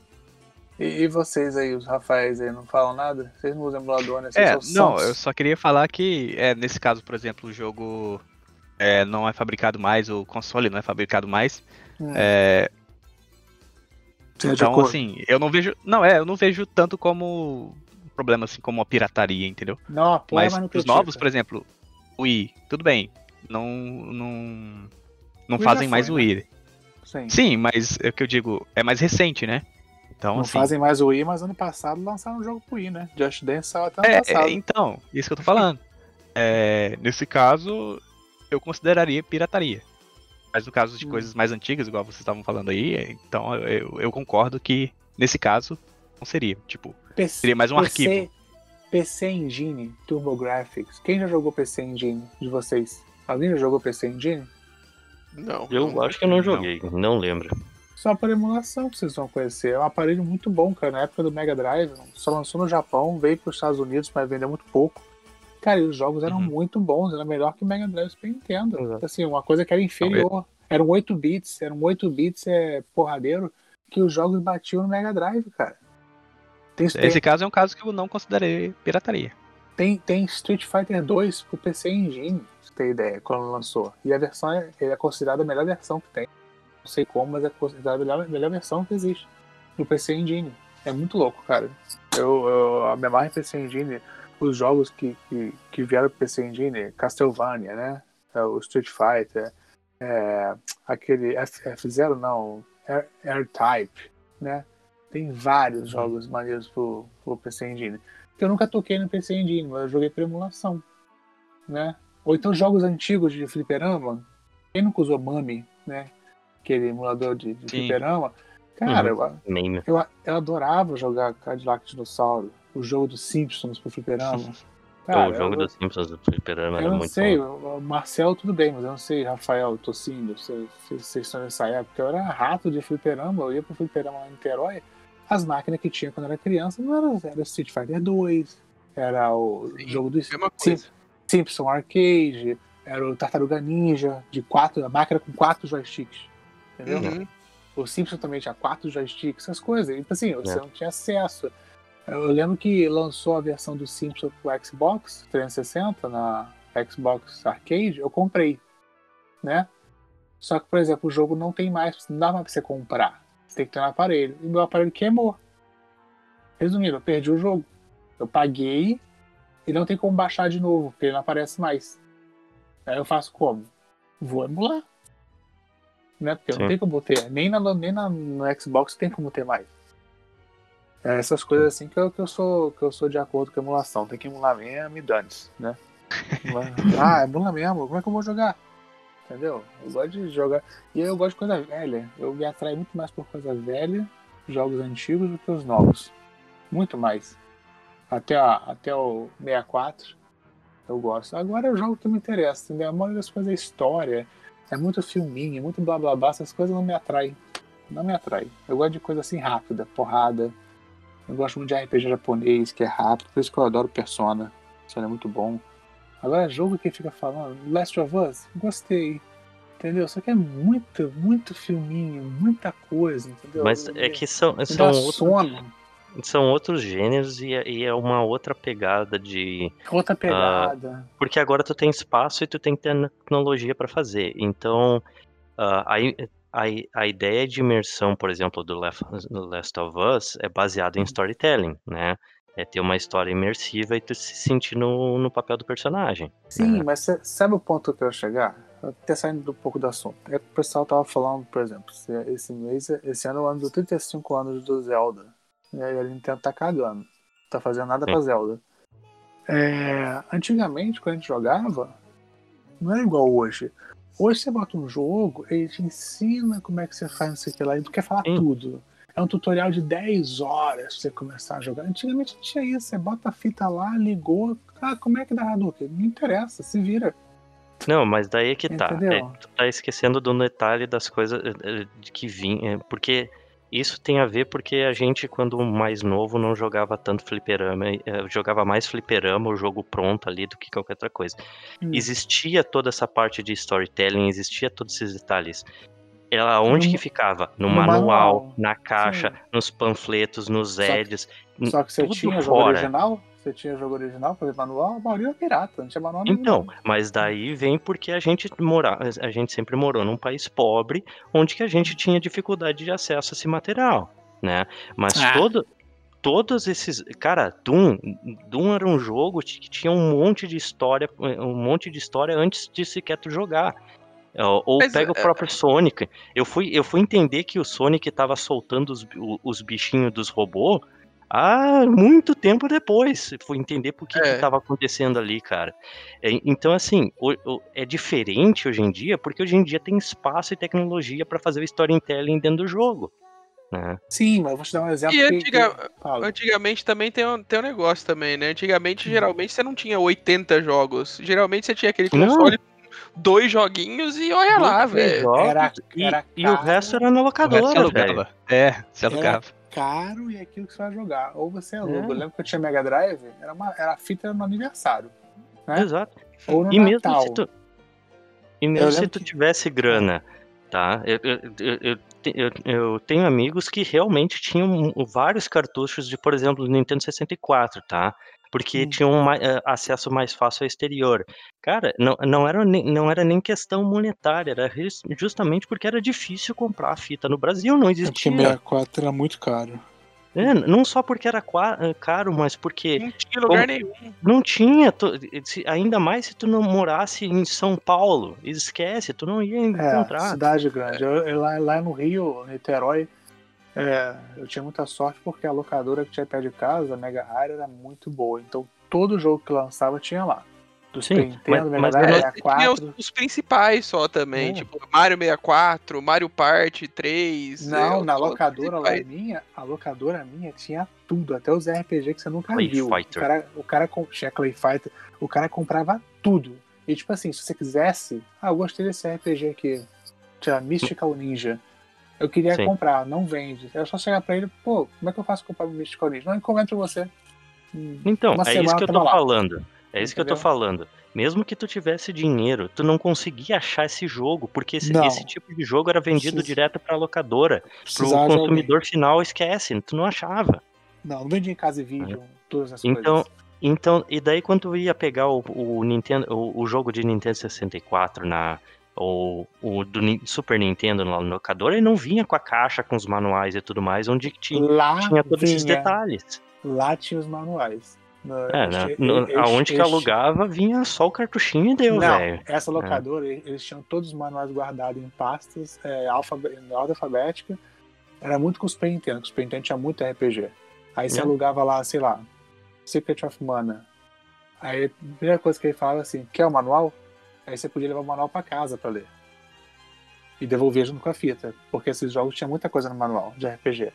E, e vocês aí, os Rafaéis aí, não falam nada? Vocês não usam emulador, né? Vocês É, são não, sons. eu só queria falar que, é, nesse caso, por exemplo, o jogo é, não é fabricado mais, o console não é fabricado mais. Hum, É, é então, assim, eu não vejo. Não, é, eu não vejo tanto como problema assim como a pirataria, entendeu? Não apoia, Mas mas critica. novos, por exemplo, o Wii, tudo bem. Não. Não, não Wii fazem já mais foi, o né? Wii. Sim. Sim, mas é o que eu digo, é mais recente, né? Então, Não assim. fazem mais o Wii, mas ano passado lançaram um jogo pro Wii, né? Just Dance saiu até ano É, passado. é, então, isso que eu tô falando. É, nesse caso, eu consideraria pirataria. Mas no caso de Hum. coisas mais antigas, igual vocês estavam falando aí, é, então eu- eu concordo que nesse caso não seria. Tipo, PC, seria mais um PC, arquivo. PC Engine, TurboGrafx. Quem já jogou PC Engine de vocês? Alguém já jogou PC Engine? Não. Eu não- acho que eu não joguei, não lembro. Só por emulação que vocês vão conhecer. É um aparelho muito bom, cara. Na época do Mega Drive, só lançou no Japão, veio para os Estados Unidos, mas vendeu muito pouco. Cara, e os jogos eram Uhum. muito bons, era melhor que o Mega Drive Super Nintendo. Exato. Assim, uma coisa que era inferior. Eram 8 bits, eram 8 bits é, porradeiro, que os jogos batiam no Mega Drive, cara. Tem, Esse caso é um caso que eu não considerei pirataria. tem, tem Street Fighter 2 pro PC Engine, pra você ter ideia, quando lançou. E a versão é, é considerada a melhor versão que tem. Não sei como, mas é considerada a melhor, melhor versão que existe no PC Engine. É muito louco, cara. Eu, eu a memória em PC Engine, os jogos que, que, que vieram pro PC Engine, Castlevania, né? É o Street Fighter, é, aquele F, F0 não, Air- R-Type, né? Tem vários jogos maneiros pro, pro PC Engine. Que eu nunca toquei no PC Engine, mas eu joguei por emulação, né? Ou então jogos antigos de fliperama. Quem nunca usou Mami, né? Aquele emulador de, de fliperama. Cara, Uhum. eu, eu, eu adorava jogar Cadillac Dinossauro, o jogo dos Simpsons pro fliperama. Cara, o jogo eu, dos Simpsons do Fliperama eu era não muito sei, bom. o o Marcel tudo bem, mas eu não sei, Rafael, Tocinho, se vocês estão nessa época, eu era rato de fliperama, eu ia pro fliperama lá em Niterói, as máquinas que tinha quando era criança não eram, era Street Fighter 2, era o Sim, jogo do Mesma Sim, coisa. Simpson Arcade, era o Tartaruga Ninja, de quatro, a máquina com quatro joysticks, entendeu? Uhum. O Simpson também tinha quatro joysticks, essas coisas. E, tipo assim, você É. não tinha acesso. Eu lembro que lançou a versão do Simpson pro Xbox 360 na Xbox Arcade, eu comprei, né? Só que, por exemplo, o jogo não tem mais, não dá mais pra você comprar. Você tem que ter um aparelho. E meu aparelho queimou. Resumindo, eu perdi o jogo. Eu paguei e não tem como baixar de novo, porque ele não aparece mais. Aí eu faço como? Vou emular. Né? Porque não Sim. tem como ter. Nem, na, nem na, no Xbox tem como ter mais. É essas coisas assim que eu, que, eu sou, que eu sou de acordo com a emulação. Tem que emular mesmo e dane-se, né? ah, emula mesmo. Como é que eu vou jogar? Entendeu? Eu gosto de jogar. E eu gosto de coisa velha. Eu me atraio muito mais por coisa velha, jogos antigos, do que os novos. Muito mais. Até, até o 64 eu gosto. Agora é o jogo que me interessa, entendeu? A maioria das coisas é história, é muito filminho, é muito blá blá blá, essas coisas não me atraem. Não me atraem. Eu gosto de coisa assim rápida, porrada. Eu gosto muito de RPG japonês, que é rápido, por isso que eu adoro Persona. Persona é muito bom. Agora, jogo que fica falando, Last of Us, gostei. Entendeu? Só que é muito, muito filminho, muita coisa, entendeu? Mas é que são, Me são, outros, sono. são outros gêneros e é, e é uma outra pegada de. Outra pegada. Porque agora tu tem espaço e tu tem tecnologia para fazer. Então, ah, aí a, a ideia de imersão, por exemplo, do Left, do Last of Us é baseada em storytelling, né? É ter uma história imersiva e tu se sentir no, no papel do personagem. Sim, É. mas cê- sabe o ponto que eu quero chegar? Até saindo um pouco do assunto. É que o pessoal tava falando, por exemplo, esse, mês, esse ano é o ano dos 35 anos do Zelda. E aí a Nintendo tá cagando. Não tá fazendo nada pra Zelda. É, antigamente, quando a gente jogava, Não é igual hoje. Hoje você bota um jogo, ele te ensina como é que você faz não sei o que lá, e tu quer falar Sim. tudo. É um tutorial de 10 horas pra você começar a jogar. Antigamente não tinha isso, você bota a fita lá, ligou. Ah, como é que dá Hadouken? Não interessa, se vira. Não, mas daí é que tá. Entendeu? É, tu tá esquecendo do detalhe das coisas eh, eh, de que vinha. Porque isso tem a ver porque a gente, quando mais novo, não jogava tanto fliperama. eh, Jogava mais fliperama, o jogo pronto ali, do que qualquer outra coisa. Hum. Existia toda essa parte de storytelling, existia todos esses detalhes. Ela onde No- que ficava? No, no manual, manual. na caixa, Sim. nos panfletos, nos ads. Só que você tudo tinha jogo fora. original? Você tinha jogo original, exemplo, manual, a maioria era pirata, não tinha manual nenhum. Então, mas daí vem porque a gente mora, a gente sempre morou num país pobre, onde que a gente tinha dificuldade de acesso a esse material, né? Mas Ah. todo todos esses, cara, Doom, Doom era um jogo que tinha um monte de história, um monte de história antes de sequer tu jogar. Ou ou Mas, pega o é- próprio Sonic. Eu fui, eu fui entender que o Sonic tava soltando os, os bichinhos dos robôs há muito tempo depois. Fui entender por que, É. que tava acontecendo ali, cara. É, Então, assim, o- o- é diferente hoje em dia, porque hoje em dia tem espaço e tecnologia para fazer o storytelling dentro do jogo. Né? Sim, mas eu vou te dar um exemplo. E que- antiga- que-. Antigamente também tem um, tem um negócio também, né? Antigamente, Hum. geralmente, você não tinha 80 jogos. Geralmente você tinha aquele console dois joguinhos e olha lá, velho. jogos, Era- e, era e o resto era na O locadora, velho. alugava. É, você Era- alugava. Caro e é aquilo que você vai jogar. Ou você aluga. É. Eu lembro que eu tinha Mega Drive, era, uma, era a fita no aniversário. né? Exato. Ou no E mesmo Natal. se tu, e mesmo Eu se tu que- tivesse grana, tá? Eu, eu, eu, eu- eu tenho amigos que realmente tinham vários cartuchos de, por exemplo, Nintendo 64, tá? Porque Hum. tinham mai- eh, acesso mais fácil ao exterior. Cara, não, não, era nem, não era nem questão monetária, era justamente porque era difícil comprar a fita no Brasil, não É porque existia. 64 era muito caro. É, não só porque era eh, caro, mas porque Não tinha lugar Como- nenhum. não tinha, tu- se- ainda mais se tu não morasse em São Paulo. Esquece, tu não ia É, encontrar. cidade grande. Eu, eu lá, lá no Rio, Niterói, é, eu tinha muita sorte porque a locadora que tinha perto de casa, a Mega Rare, era muito boa. Então todo jogo que lançava tinha lá. Do Sim, Super Nintendo, mas- Mega Drive, eu É, tinha os, 64. os principais só também, É. tipo Mario 64, Mario Party 3. Não, é, na locadora lá minha, a locadora minha tinha tudo, até os RPG que você nunca Clay viu. Fighter. O cara, o cara com- tinha Clay Fighter, o cara comprava tudo. E tipo assim, se você quisesse, ah, eu gostei desse RPG aqui, tinha Mystical Ninja. Eu queria Sim. comprar, não vende. Era só chegar pra ele, pô, como é que eu faço pra comprar o Mystical Ninja? Não, encomendo pra você. Hum, Então, Uma é isso que eu tô lá. falando. É isso que eu tô Entendeu? falando. Mesmo que tu tivesse dinheiro, tu não conseguia achar esse jogo, porque esse, esse tipo de jogo era vendido Precisa- direto pra locadora. Pro precisava alguém. consumidor final, esquece, tu não achava. Não, não vendia em casa e vídeo, todas as Então, coisas. Então, e daí quando tu ia pegar o, o Nintendo, o, o jogo de Nintendo 64 na ou o do Super Nintendo na locadora, ele não vinha com a caixa com os manuais e tudo mais, onde tinha, Lá tinha todos esses vinha, detalhes. lá tinha os manuais. No- É, eles né? No- eles- aonde que eles- alugava, vinha só o cartuchinho e deu, velho. essa locadora, eles tinham todos os manuais guardados em pastas, é, em ordem alfabética. Era muito com o Super Nintendo, que o Super Nintendo tinha muito RPG. Aí você É. alugava lá, sei lá, Secret of Mana. Aí a primeira coisa que ele falava assim, quer o manual? Aí você podia levar o manual pra casa pra ler. E devolver junto com a fita, porque esses jogos tinham muita coisa no manual de RPG.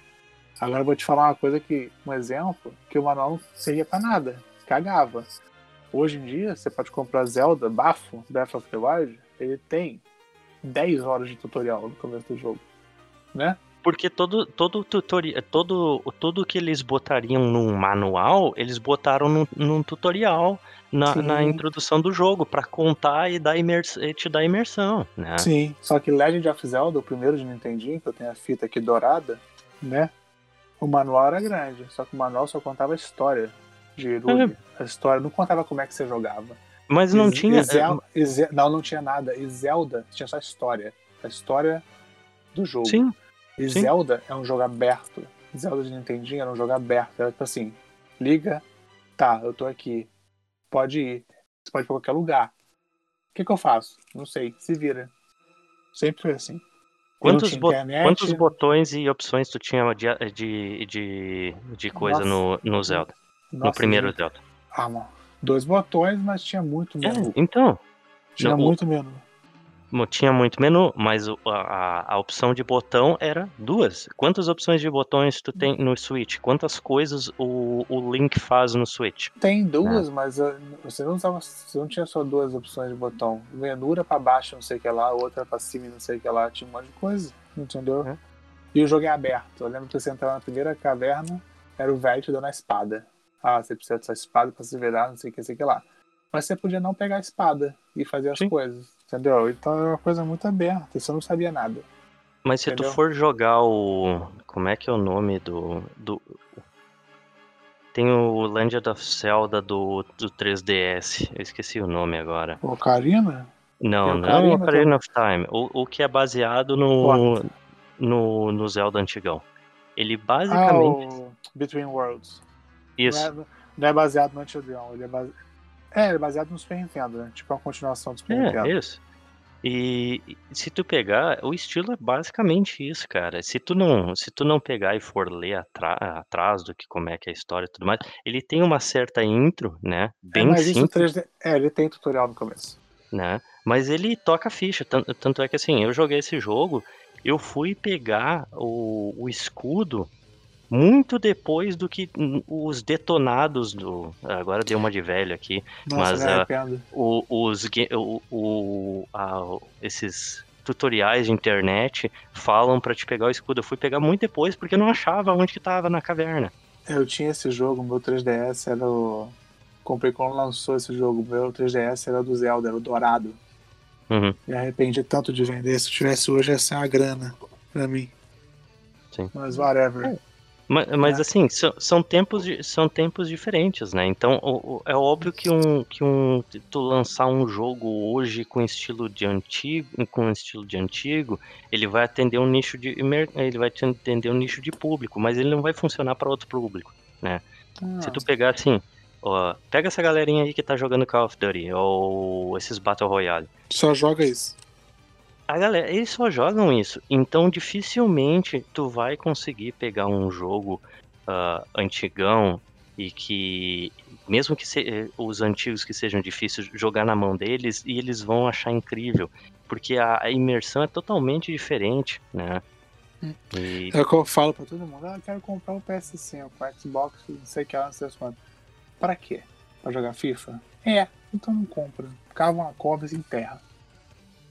Agora eu vou te falar uma coisa que, um exemplo, que o manual não servia pra nada, cagava. Hoje em dia, você pode comprar Zelda, Bafo, Breath of the Wild, ele tem 10 horas de tutorial no começo do jogo. Né? Porque todo, todo tutorial, todo, tudo que eles botariam num manual, eles botaram num, num tutorial na, na introdução do jogo, pra contar e, dar imers, e te dar imersão, né? Sim. Só que Legend of Zelda, o primeiro de Nintendinho, que eu tenho a fita aqui dourada, né? O manual era grande, só que o manual só contava a história de Hyrule. A história não contava como é que você jogava. Mas não E- tinha. e Zel- e Ze- não, não tinha nada. E Zelda tinha só a história. A história do jogo. Sim, E Sim. Zelda é um jogo aberto. Zelda de Nintendinho era um jogo aberto. Era tipo assim, liga, tá, eu tô aqui. Pode ir. Você pode ir pra qualquer lugar. O que, que eu faço? Não sei, se vira. Sempre foi assim. Quantos, bo- internet. quantos botões e opções tu tinha de, de, de, de coisa no, no Zelda? no Nossa, primeiro gente. Zelda. Ah, mano. Dois botões, mas tinha muito É, menu. então, Tinha Não, o- muito menu. Tinha muito menu, mas a, a- a opção de botão era duas. Quantas opções de botões tu tem no Switch? Quantas coisas o, o Link faz no Switch? Tem duas, mas uh, você não, usava, você não tinha só duas opções de botão. Menu era pra baixo, não sei o que lá, outra pra cima, não sei o que lá. Tinha um monte de coisa, entendeu? É. E o jogo é aberto. Eu lembro que você entrava na primeira caverna, era o velho te dando a espada. Ah, você precisa dessa espada pra se virar, não sei o que, não sei o que lá. Mas você podia não pegar a espada e fazer as Sim. coisas, entendeu? Então era uma coisa muito aberta, você não sabia nada. Mas se Entendeu? tu for jogar o. Como é que é o nome do. do... Tem o Legend of Zelda do, do 3DS. Eu esqueci o nome agora. Ocarina? Não, Tem o não é Ocarina o Ocarina of Time. O, o que é baseado no, no, no Zelda antigão. Ele Ah, basicamente. o Between Worlds. Isso. Não é, não é baseado no antigão, ele é baseado. É, ele é baseado no Super Nintendo, né? Tipo uma continuação do Super É, Nintendo. isso. E se tu pegar, o estilo é basicamente isso, cara. Se tu não, se tu não pegar e for ler atra- atrás do que como é que é a história e tudo mais, ele tem uma certa intro, né? É, Bem isso simples, 3D. É, ele tem tutorial no começo. né? Mas ele toca ficha, tan- tanto é que assim, eu joguei esse jogo, eu fui pegar o, o escudo muito depois do que hum, os detonados do. Agora deu uma de velho aqui. Nossa, Mas, arrependo. o- os, o, o- a- esses tutoriais de internet falam pra te pegar o escudo. Eu fui pegar muito depois porque eu não achava onde que tava na caverna. Eu tinha esse jogo, meu 3DS era o. Comprei quando lançou esse jogo. Meu 3DS era do Zelda, era o Dourado. Uhum. Me arrependi tanto de vender. Se eu tivesse hoje, ia ser uma grana pra mim. Sim. Mas whatever. Mas, mas assim, são, são tempos, são tempos diferentes, né? Então o- o- é óbvio que um, que um tu lançar um jogo hoje com estilo de antigo, com estilo de antigo, ele vai atender um nicho de ele vai atender um nicho de público, mas ele não vai funcionar para outro público. Ah, Se tu pegar assim, ó, pega essa galerinha aí que tá jogando Call of Duty ou esses Battle Royale. Só joga isso. A galera, eles só jogam isso. Então dificilmente tu vai conseguir pegar um jogo ah, antigão e que mesmo que se- eh, os antigos que sejam difíceis jogar na mão deles e eles vão achar incrível, porque a, a imersão é totalmente diferente, né? Hum. E É o que eu falo pra todo mundo. Ah, eu quero comprar o PS5, o Xbox, não sei o que lá, não sei quanto. Pra quê? Pra jogar FIFA? É, então não compra. Cava uma cova e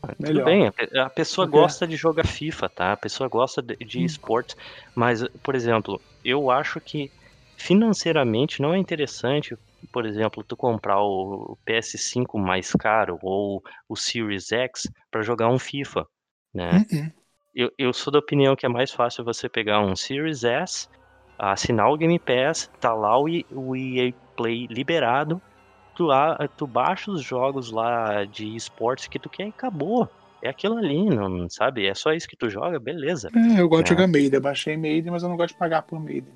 Tudo Melhor. bem, a pe- a pessoa gosta de jogar FIFA, tá? A pessoa gosta de, de Hum. esportes, mas, por exemplo, eu acho que financeiramente não é interessante, por exemplo, tu comprar o PS5 mais caro ou o Series X para jogar um FIFA, né? Uh-uh. Eu, eu sou da opinião que é mais fácil você pegar um Series S, assinar o Game Pass, tá lá o, o EA Play liberado, tu, tu baixa os jogos lá de esportes que tu quer e acabou. É aquilo ali, não sabe? É só isso que tu joga, beleza. É, eu gosto de É. jogar Maiden. Eu baixei Maiden, mas eu não gosto de pagar por Maiden.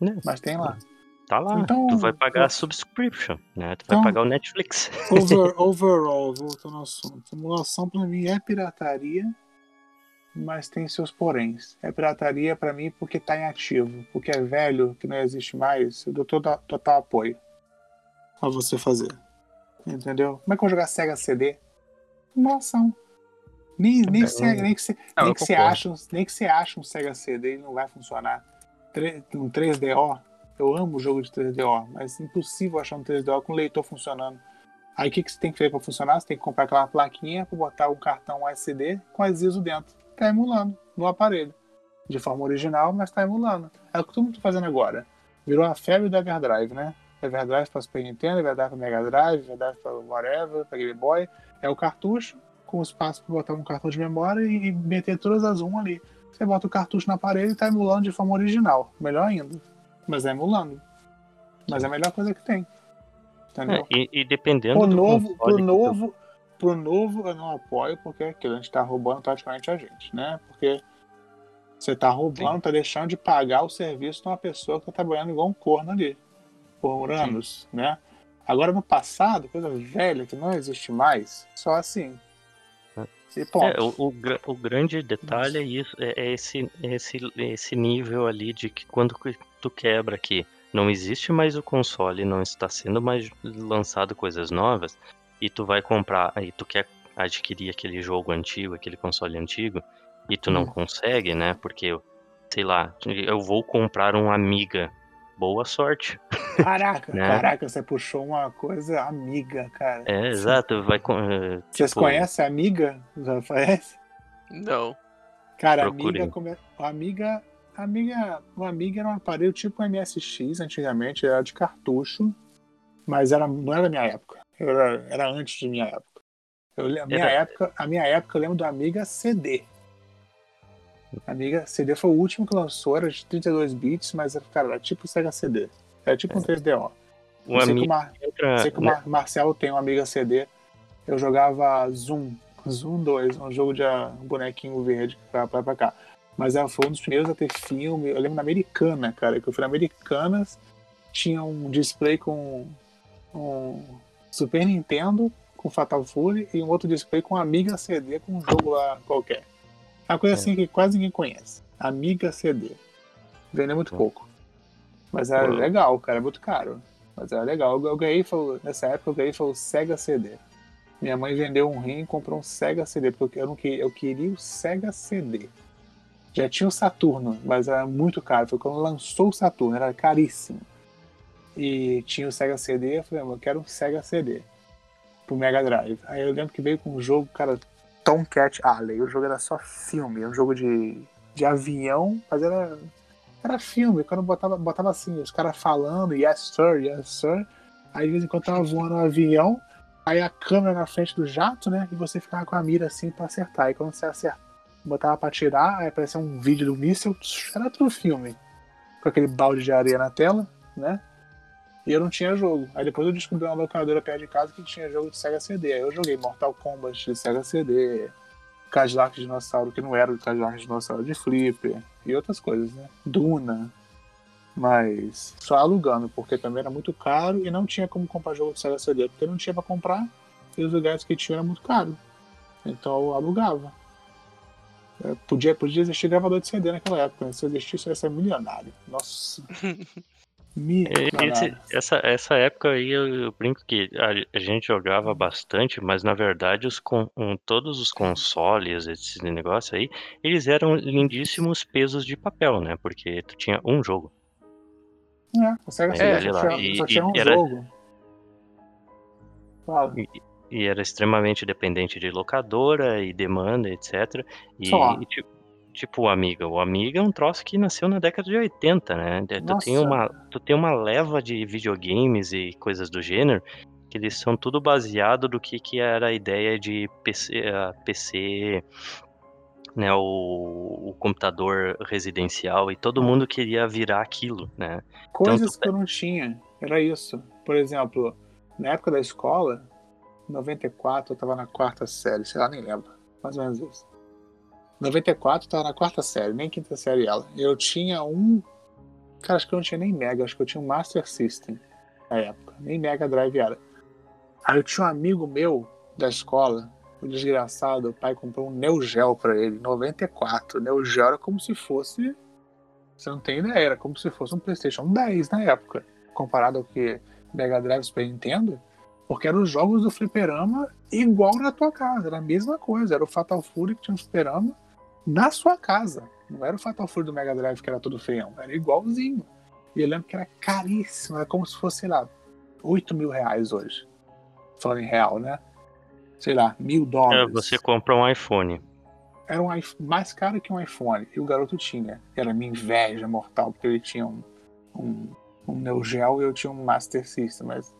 Né? Mas tem lá. Tá lá. Então, tu vai pagar a subscription, né? Tu Então- vai pagar o Netflix. Over, overall, voltando ao assunto. Simulação pra mim é pirataria, mas tem seus poréns. É pirataria pra mim porque tá em ativo. Porque é velho, que não existe mais. Eu dou todo, total apoio a você fazer. Entendeu? Como é que eu vou jogar Sega CD? Simulação. Nem, nem, que você, nem, que você, Não, nem, que você acha, um- nem que você acha um Sega CD, ele não vai funcionar. Um 3DO, eu amo o jogo de 3DO, mas é impossível achar um 3DO com o leitor funcionando. Aí o que, que você tem que fazer para funcionar? Você tem que comprar aquela plaquinha para botar um cartão SD com as ISO dentro. Tá emulando no aparelho. De forma original, mas tá emulando. É o que todo mundo tá fazendo agora. Virou a febre do Everdrive, né? Everdrive para Super Nintendo, Everdrive para Mega Drive, Everdrive para whatever, para Game Boy. É o cartucho com espaço para botar um cartão de memória e e meter todas as um ali. Você bota o cartucho no aparelho e tá emulando de forma original. Melhor ainda. Mas é emulando. Mas é a melhor coisa que tem. Entendeu? É, e, e dependendo Pro do novo, pro que tu- novo, pro novo eu não apoio, porque é aquilo, a gente tá roubando praticamente a gente, né? Porque você tá roubando, tá deixando de pagar o serviço de uma pessoa que tá trabalhando igual um corno ali, por anos, né? Agora no passado, coisa velha que não existe mais, só assim. E ponto. É, o, o, o grande detalhe é isso, é, é esse, esse, esse nível ali de que quando que tu quebra aqui, não existe mais o console, não está sendo mais lançado coisas novas, e tu vai comprar, aí tu quer adquirir aquele jogo antigo, aquele console antigo, e tu não Hum. consegue, né? Porque, sei lá, eu vou comprar um Amiga. Boa sorte. Caraca, Né? caraca, você puxou uma coisa amiga, cara. É, exato. Vai com. eh, Vocês tipo, conhecem a amiga? Já conhece? Não. Cara, Procurem. amiga, come... a amiga, amiga, o amiga era um aparelho tipo MSX antigamente, era de cartucho, mas era, não era da minha época. Era, era antes de minha época. Eu, a minha Era- época, a minha época eu lembro do Amiga CD. Amiga CD foi o último que lançou, era de 32 bits, mas era, cara, era tipo Sega CD. Era tipo um 3DO. O Eu sei que o Mar- entra. sei que o? Mar- Marcelo tem um Amiga CD. Eu jogava Zoom. Zoom 2, um jogo de ah, bonequinho verde pra, pra, pra cá. Mas ela foi um dos primeiros a ter filme. Eu lembro na Americana, cara, que eu fui na Americanas, tinha um display com um Super Nintendo com Fatal Fury e um outro display com Amiga CD com um jogo lá qualquer. Uma coisa assim que quase ninguém conhece. Amiga CD. Vendeu muito pouco. Mas era legal, cara, é muito caro. Mas era legal. Eu, ganhei, foi, nessa época, eu ganhei foi o Sega CD. Minha mãe vendeu um rim e comprou um Sega CD, porque eu, não queria, eu queria o Sega CD. Já tinha o Saturno, mas era muito caro. Foi quando lançou o Saturno, era caríssimo. E tinha o Sega CD, eu falei, "Mano, eu quero um Sega CD pro Mega Drive. Aí eu lembro que veio com um jogo, cara, Tomcat Alley. O jogo era só filme, era um jogo de, de avião, mas era, era filme. Quando botava, botava assim, os caras falando, yes sir, yes sir. Aí de vez em quando tava voando um avião, aí a câmera na frente do jato, né? E você ficava com a mira assim pra acertar. E quando você acerta, botava pra tirar, aí aparecia um vídeo do míssil, era outro filme. Com aquele balde de areia na tela, né? E eu não tinha jogo. Aí depois eu descobri uma locadora perto de casa que tinha jogo de Sega CD. Aí eu joguei Mortal Kombat de Sega CD, Cadillac Dinossauro, que não era o Cadillac Dinossauro de Flipper, e outras coisas, né? Duna. Mas só alugando, porque também era muito caro e não tinha como comprar jogo de Sega CD, porque não tinha pra comprar e os lugares que tinham era muito caro. Então eu alugava. É, podia, podia existir gravador de CD naquela época, né? se existisse eu ia ser milionário. Nossa. Esse- milionário. essa, essa época aí eu, eu brinco que a, a gente jogava bastante, mas na verdade os con- um, todos os consoles, esses negócios aí, eles eram lindíssimos pesos de papel, né? Porque tu tinha um jogo. É, É, só, lá, tinha, e- só tinha e um era- jogo. Fala. E era extremamente dependente de locadora e demanda, etc. E, e ti- tipo o Amiga. O Amiga é um troço que nasceu na década de 80, né? Tu tem, uma, tu tem uma leva de videogames e coisas do gênero que eles são tudo baseado do que, que era a ideia de PC, PC né, o, o computador residencial e todo mundo queria virar aquilo, né? Coisas tu- que eu não tinha. Era isso. Por exemplo, na época da escola, 94, eu tava na quarta série, sei lá, nem lembro. Mais ou menos isso. 94, eu tava na quarta série, nem quinta série ela. Eu tinha um. Cara, acho que eu não tinha nem Mega, acho que eu tinha um Master System na época. Nem Mega Drive era. Aí eu tinha um amigo meu da escola, o desgraçado, o pai comprou um Neo Geo pra ele, 94. O Neo Geo era como se fosse. Você não tem ideia, era como se fosse um PlayStation 10 na época, comparado ao que Mega Drive Super Nintendo, porque eram os jogos do fliperama igual na tua casa, era a mesma coisa, era o Fatal Fury que tinha um fliperama na sua casa. Não era o Fatal Fury do Mega Drive que era todo feião, era igualzinho. E eu lembro que era caríssimo, era como se fosse, sei lá, 8 mil reais hoje. Falando em real, né? Sei lá, mil É, dólares você compra um iPhone. era um iPhone, mais caro que um iPhone. E o garoto tinha. Era minha inveja mortal, porque ele tinha um, um, um Neo Geo e eu tinha um Master System, mas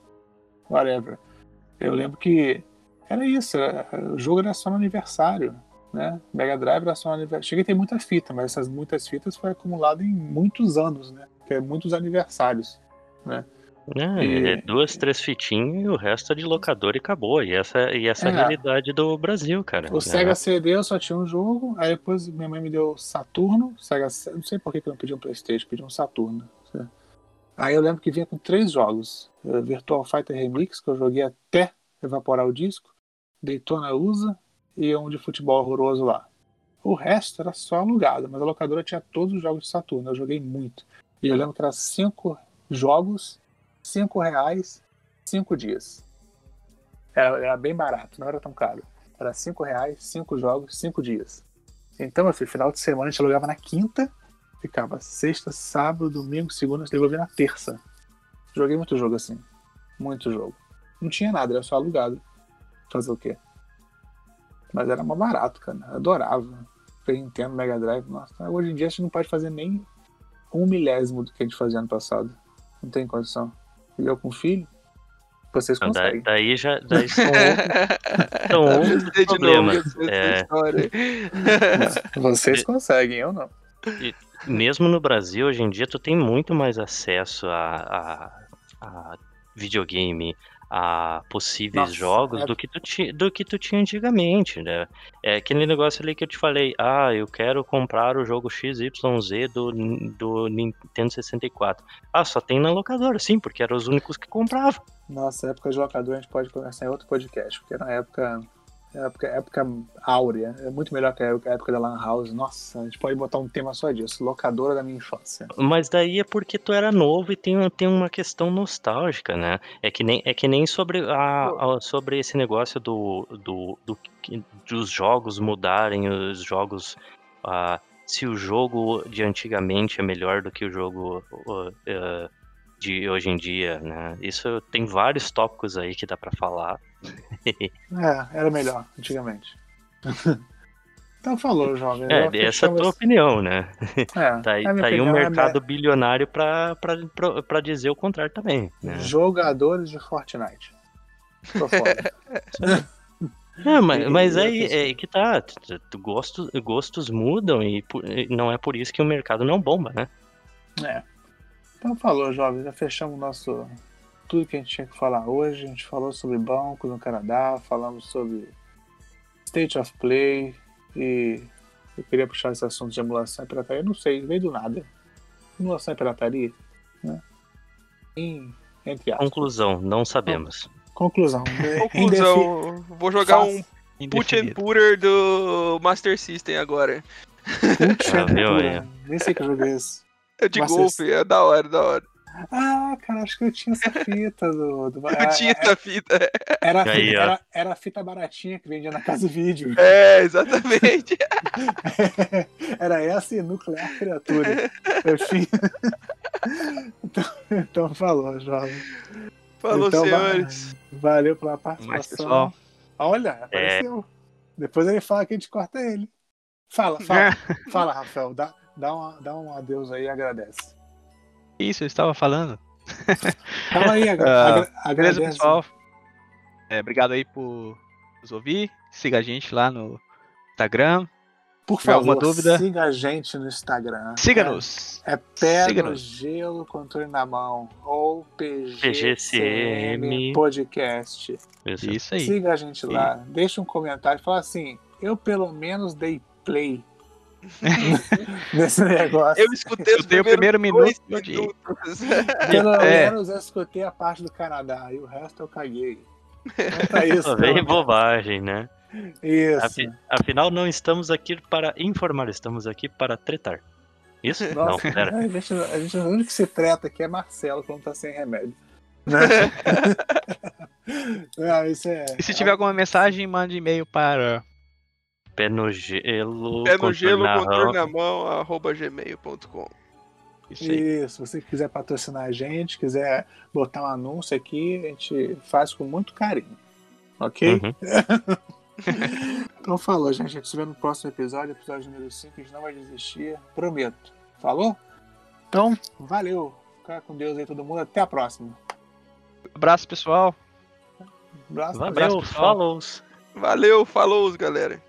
whatever. Eu lembro que era isso, era- o jogo era só no aniversário, né? Mega Drive era só aniversário. Cheguei a ter muita fita, mas essas muitas fitas foi acumulado em muitos anos, né? Que é muitos aniversários. Né? E- É duas, três fitinhas e o resto é de locador e acabou. E essa, e essa é a É. realidade do Brasil, cara. O Sega CD eu só tinha um jogo, aí depois minha mãe me deu Saturno, Sega, não sei por que eu não pedi um Playstation, pedi um Saturno. Aí eu lembro que vinha com três jogos, eh, Virtual Fighter Remix, que eu joguei até evaporar o disco, Daytona USA e um de futebol horroroso lá. O resto era só alugado, mas a locadora tinha todos os jogos de Saturno, eu joguei muito. E eu lembro que era cinco jogos, cinco reais, cinco dias. Era, era bem barato, não era tão caro. Era 5 reais, 5 jogos, 5 dias. Então, meu filho, final de semana a gente alugava na quinta, ficava sexta, sábado, domingo, segunda, devolvia na terça. Joguei muito jogo assim. Muito jogo. Não tinha nada, era só alugado. Fazer o quê? Mas era mais barato, cara. Eu adorava. Super Nintendo, Mega Drive, nossa. Hoje em dia a gente não pode fazer nem um milésimo do que a gente fazia ano passado. Não tem condição. E eu com filho, vocês Então, conseguem. daí já daí são outros, são problemas. É. Vocês conseguem, eu não. mesmo no Brasil, hoje em dia, tu tem muito mais acesso a, a, a videogame, a possíveis Nossa, jogos é- do, que tu ti, do que tu tinha antigamente, né? É aquele negócio ali que eu te falei, ah, eu quero comprar o jogo XYZ do, do Nintendo 64. Ah, só tem na locadora, sim, porque eram os únicos que compravam. Nossa, época de locador a gente pode conversar em outro podcast, porque era uma época, época, época áurea. É muito melhor que a época- da Lan House. Nossa, a gente pode botar um tema só disso. Locadora da minha infância. Mas daí é porque tu era novo e tem, tem uma questão nostálgica, né? É que nem, é que nem sobre, a, a- sobre esse negócio do, do, do dos jogos mudarem, os jogos. ah, se o jogo de antigamente é melhor do que o jogo de hoje em dia, né? Isso tem vários tópicos aí que dá pra falar. É, era melhor, antigamente. então falou, jovem. É, essa é a tua opinião, né? É, Tá aí, é tá aí um é mercado bilionário pra, pra, pra, pra dizer o contrário também, né? Jogadores de Fortnite. Tô fora. É, mas, mas aí é que tá, gostos, gostos mudam e por- e não é por isso que o mercado não bomba, né? É. Então falou, jovem. Já fechamos nosso. Tudo que a gente tinha que falar hoje. A gente falou sobre bancos no Canadá, falamos sobre State of Play e eu queria puxar esse assunto de emulação e pirataria. Eu não sei, veio do nada. Emulação e pirataria, né? Em, entre aspas. Conclusão, não sabemos. Conclusão. Conclusão, vou jogar um Faça- put and putter do Master System agora. Put Ah, viu aí? Pura. Nem sei que jogo é esse. É de golfe, é da hora, da hora. Ah, cara, acho que eu tinha essa fita do. do Eu tinha essa fita. Era, a Aí, fita, ó. era, era a fita baratinha que vendia na casa vídeo. É, exatamente. Era essa e nuclear criatura. Eu tinha. Então, então falou, jovem. Falou, Então, senhores. Valeu pela Mais participação. pessoal. Olha, É. apareceu. Depois ele fala que a gente corta ele. Fala, fala. fala, Rafael. Dá, dá, uma, dá um adeus aí e agradece. Isso, eu estava falando. Fala aí, agra Ah, agra Beleza, pessoal? É, obrigado aí por nos ouvir. Siga a gente lá no Instagram. Por tiver alguma favor, dúvida- siga a gente no Instagram. Siga-nos. É, é Siga nos. gelo, controle na mão. Ou PGCM. Podcast. Isso. Isso aí. Siga a gente lá. Deixa um comentário. Fala assim, eu pelo menos dei play nesse negócio. Eu escutei, os o primeiro minuto e. Pelo É. menos eu escutei a parte do Canadá. E o resto eu caguei. Então é isso. Vem pelo- bobagem, né? Isso. Afi- Afinal, não estamos aqui para informar, estamos aqui para tretar. Isso? Não, Nossa, pera. a gente, a gente, o único que se treta aqui é Marcelo quando tá sem remédio. Né? Não, isso é. E se tiver alguma mensagem, mande e-mail para. Pé no gelo. Pé no gelo, na controle na mão, arroba gmail.com. Isso aí. Isso, se você quiser patrocinar a gente, quiser botar um anúncio aqui, a gente faz com muito carinho. Ok? Uhum. Então falou, gente. A gente se vê no próximo episódio, episódio número 5. A gente não vai desistir, prometo. Falou? Então, valeu. Fica com Deus aí, todo mundo. Até a próxima. Abraço, pessoal. Abraço. Valeu, pessoal. falou. Valeu, falou, galera.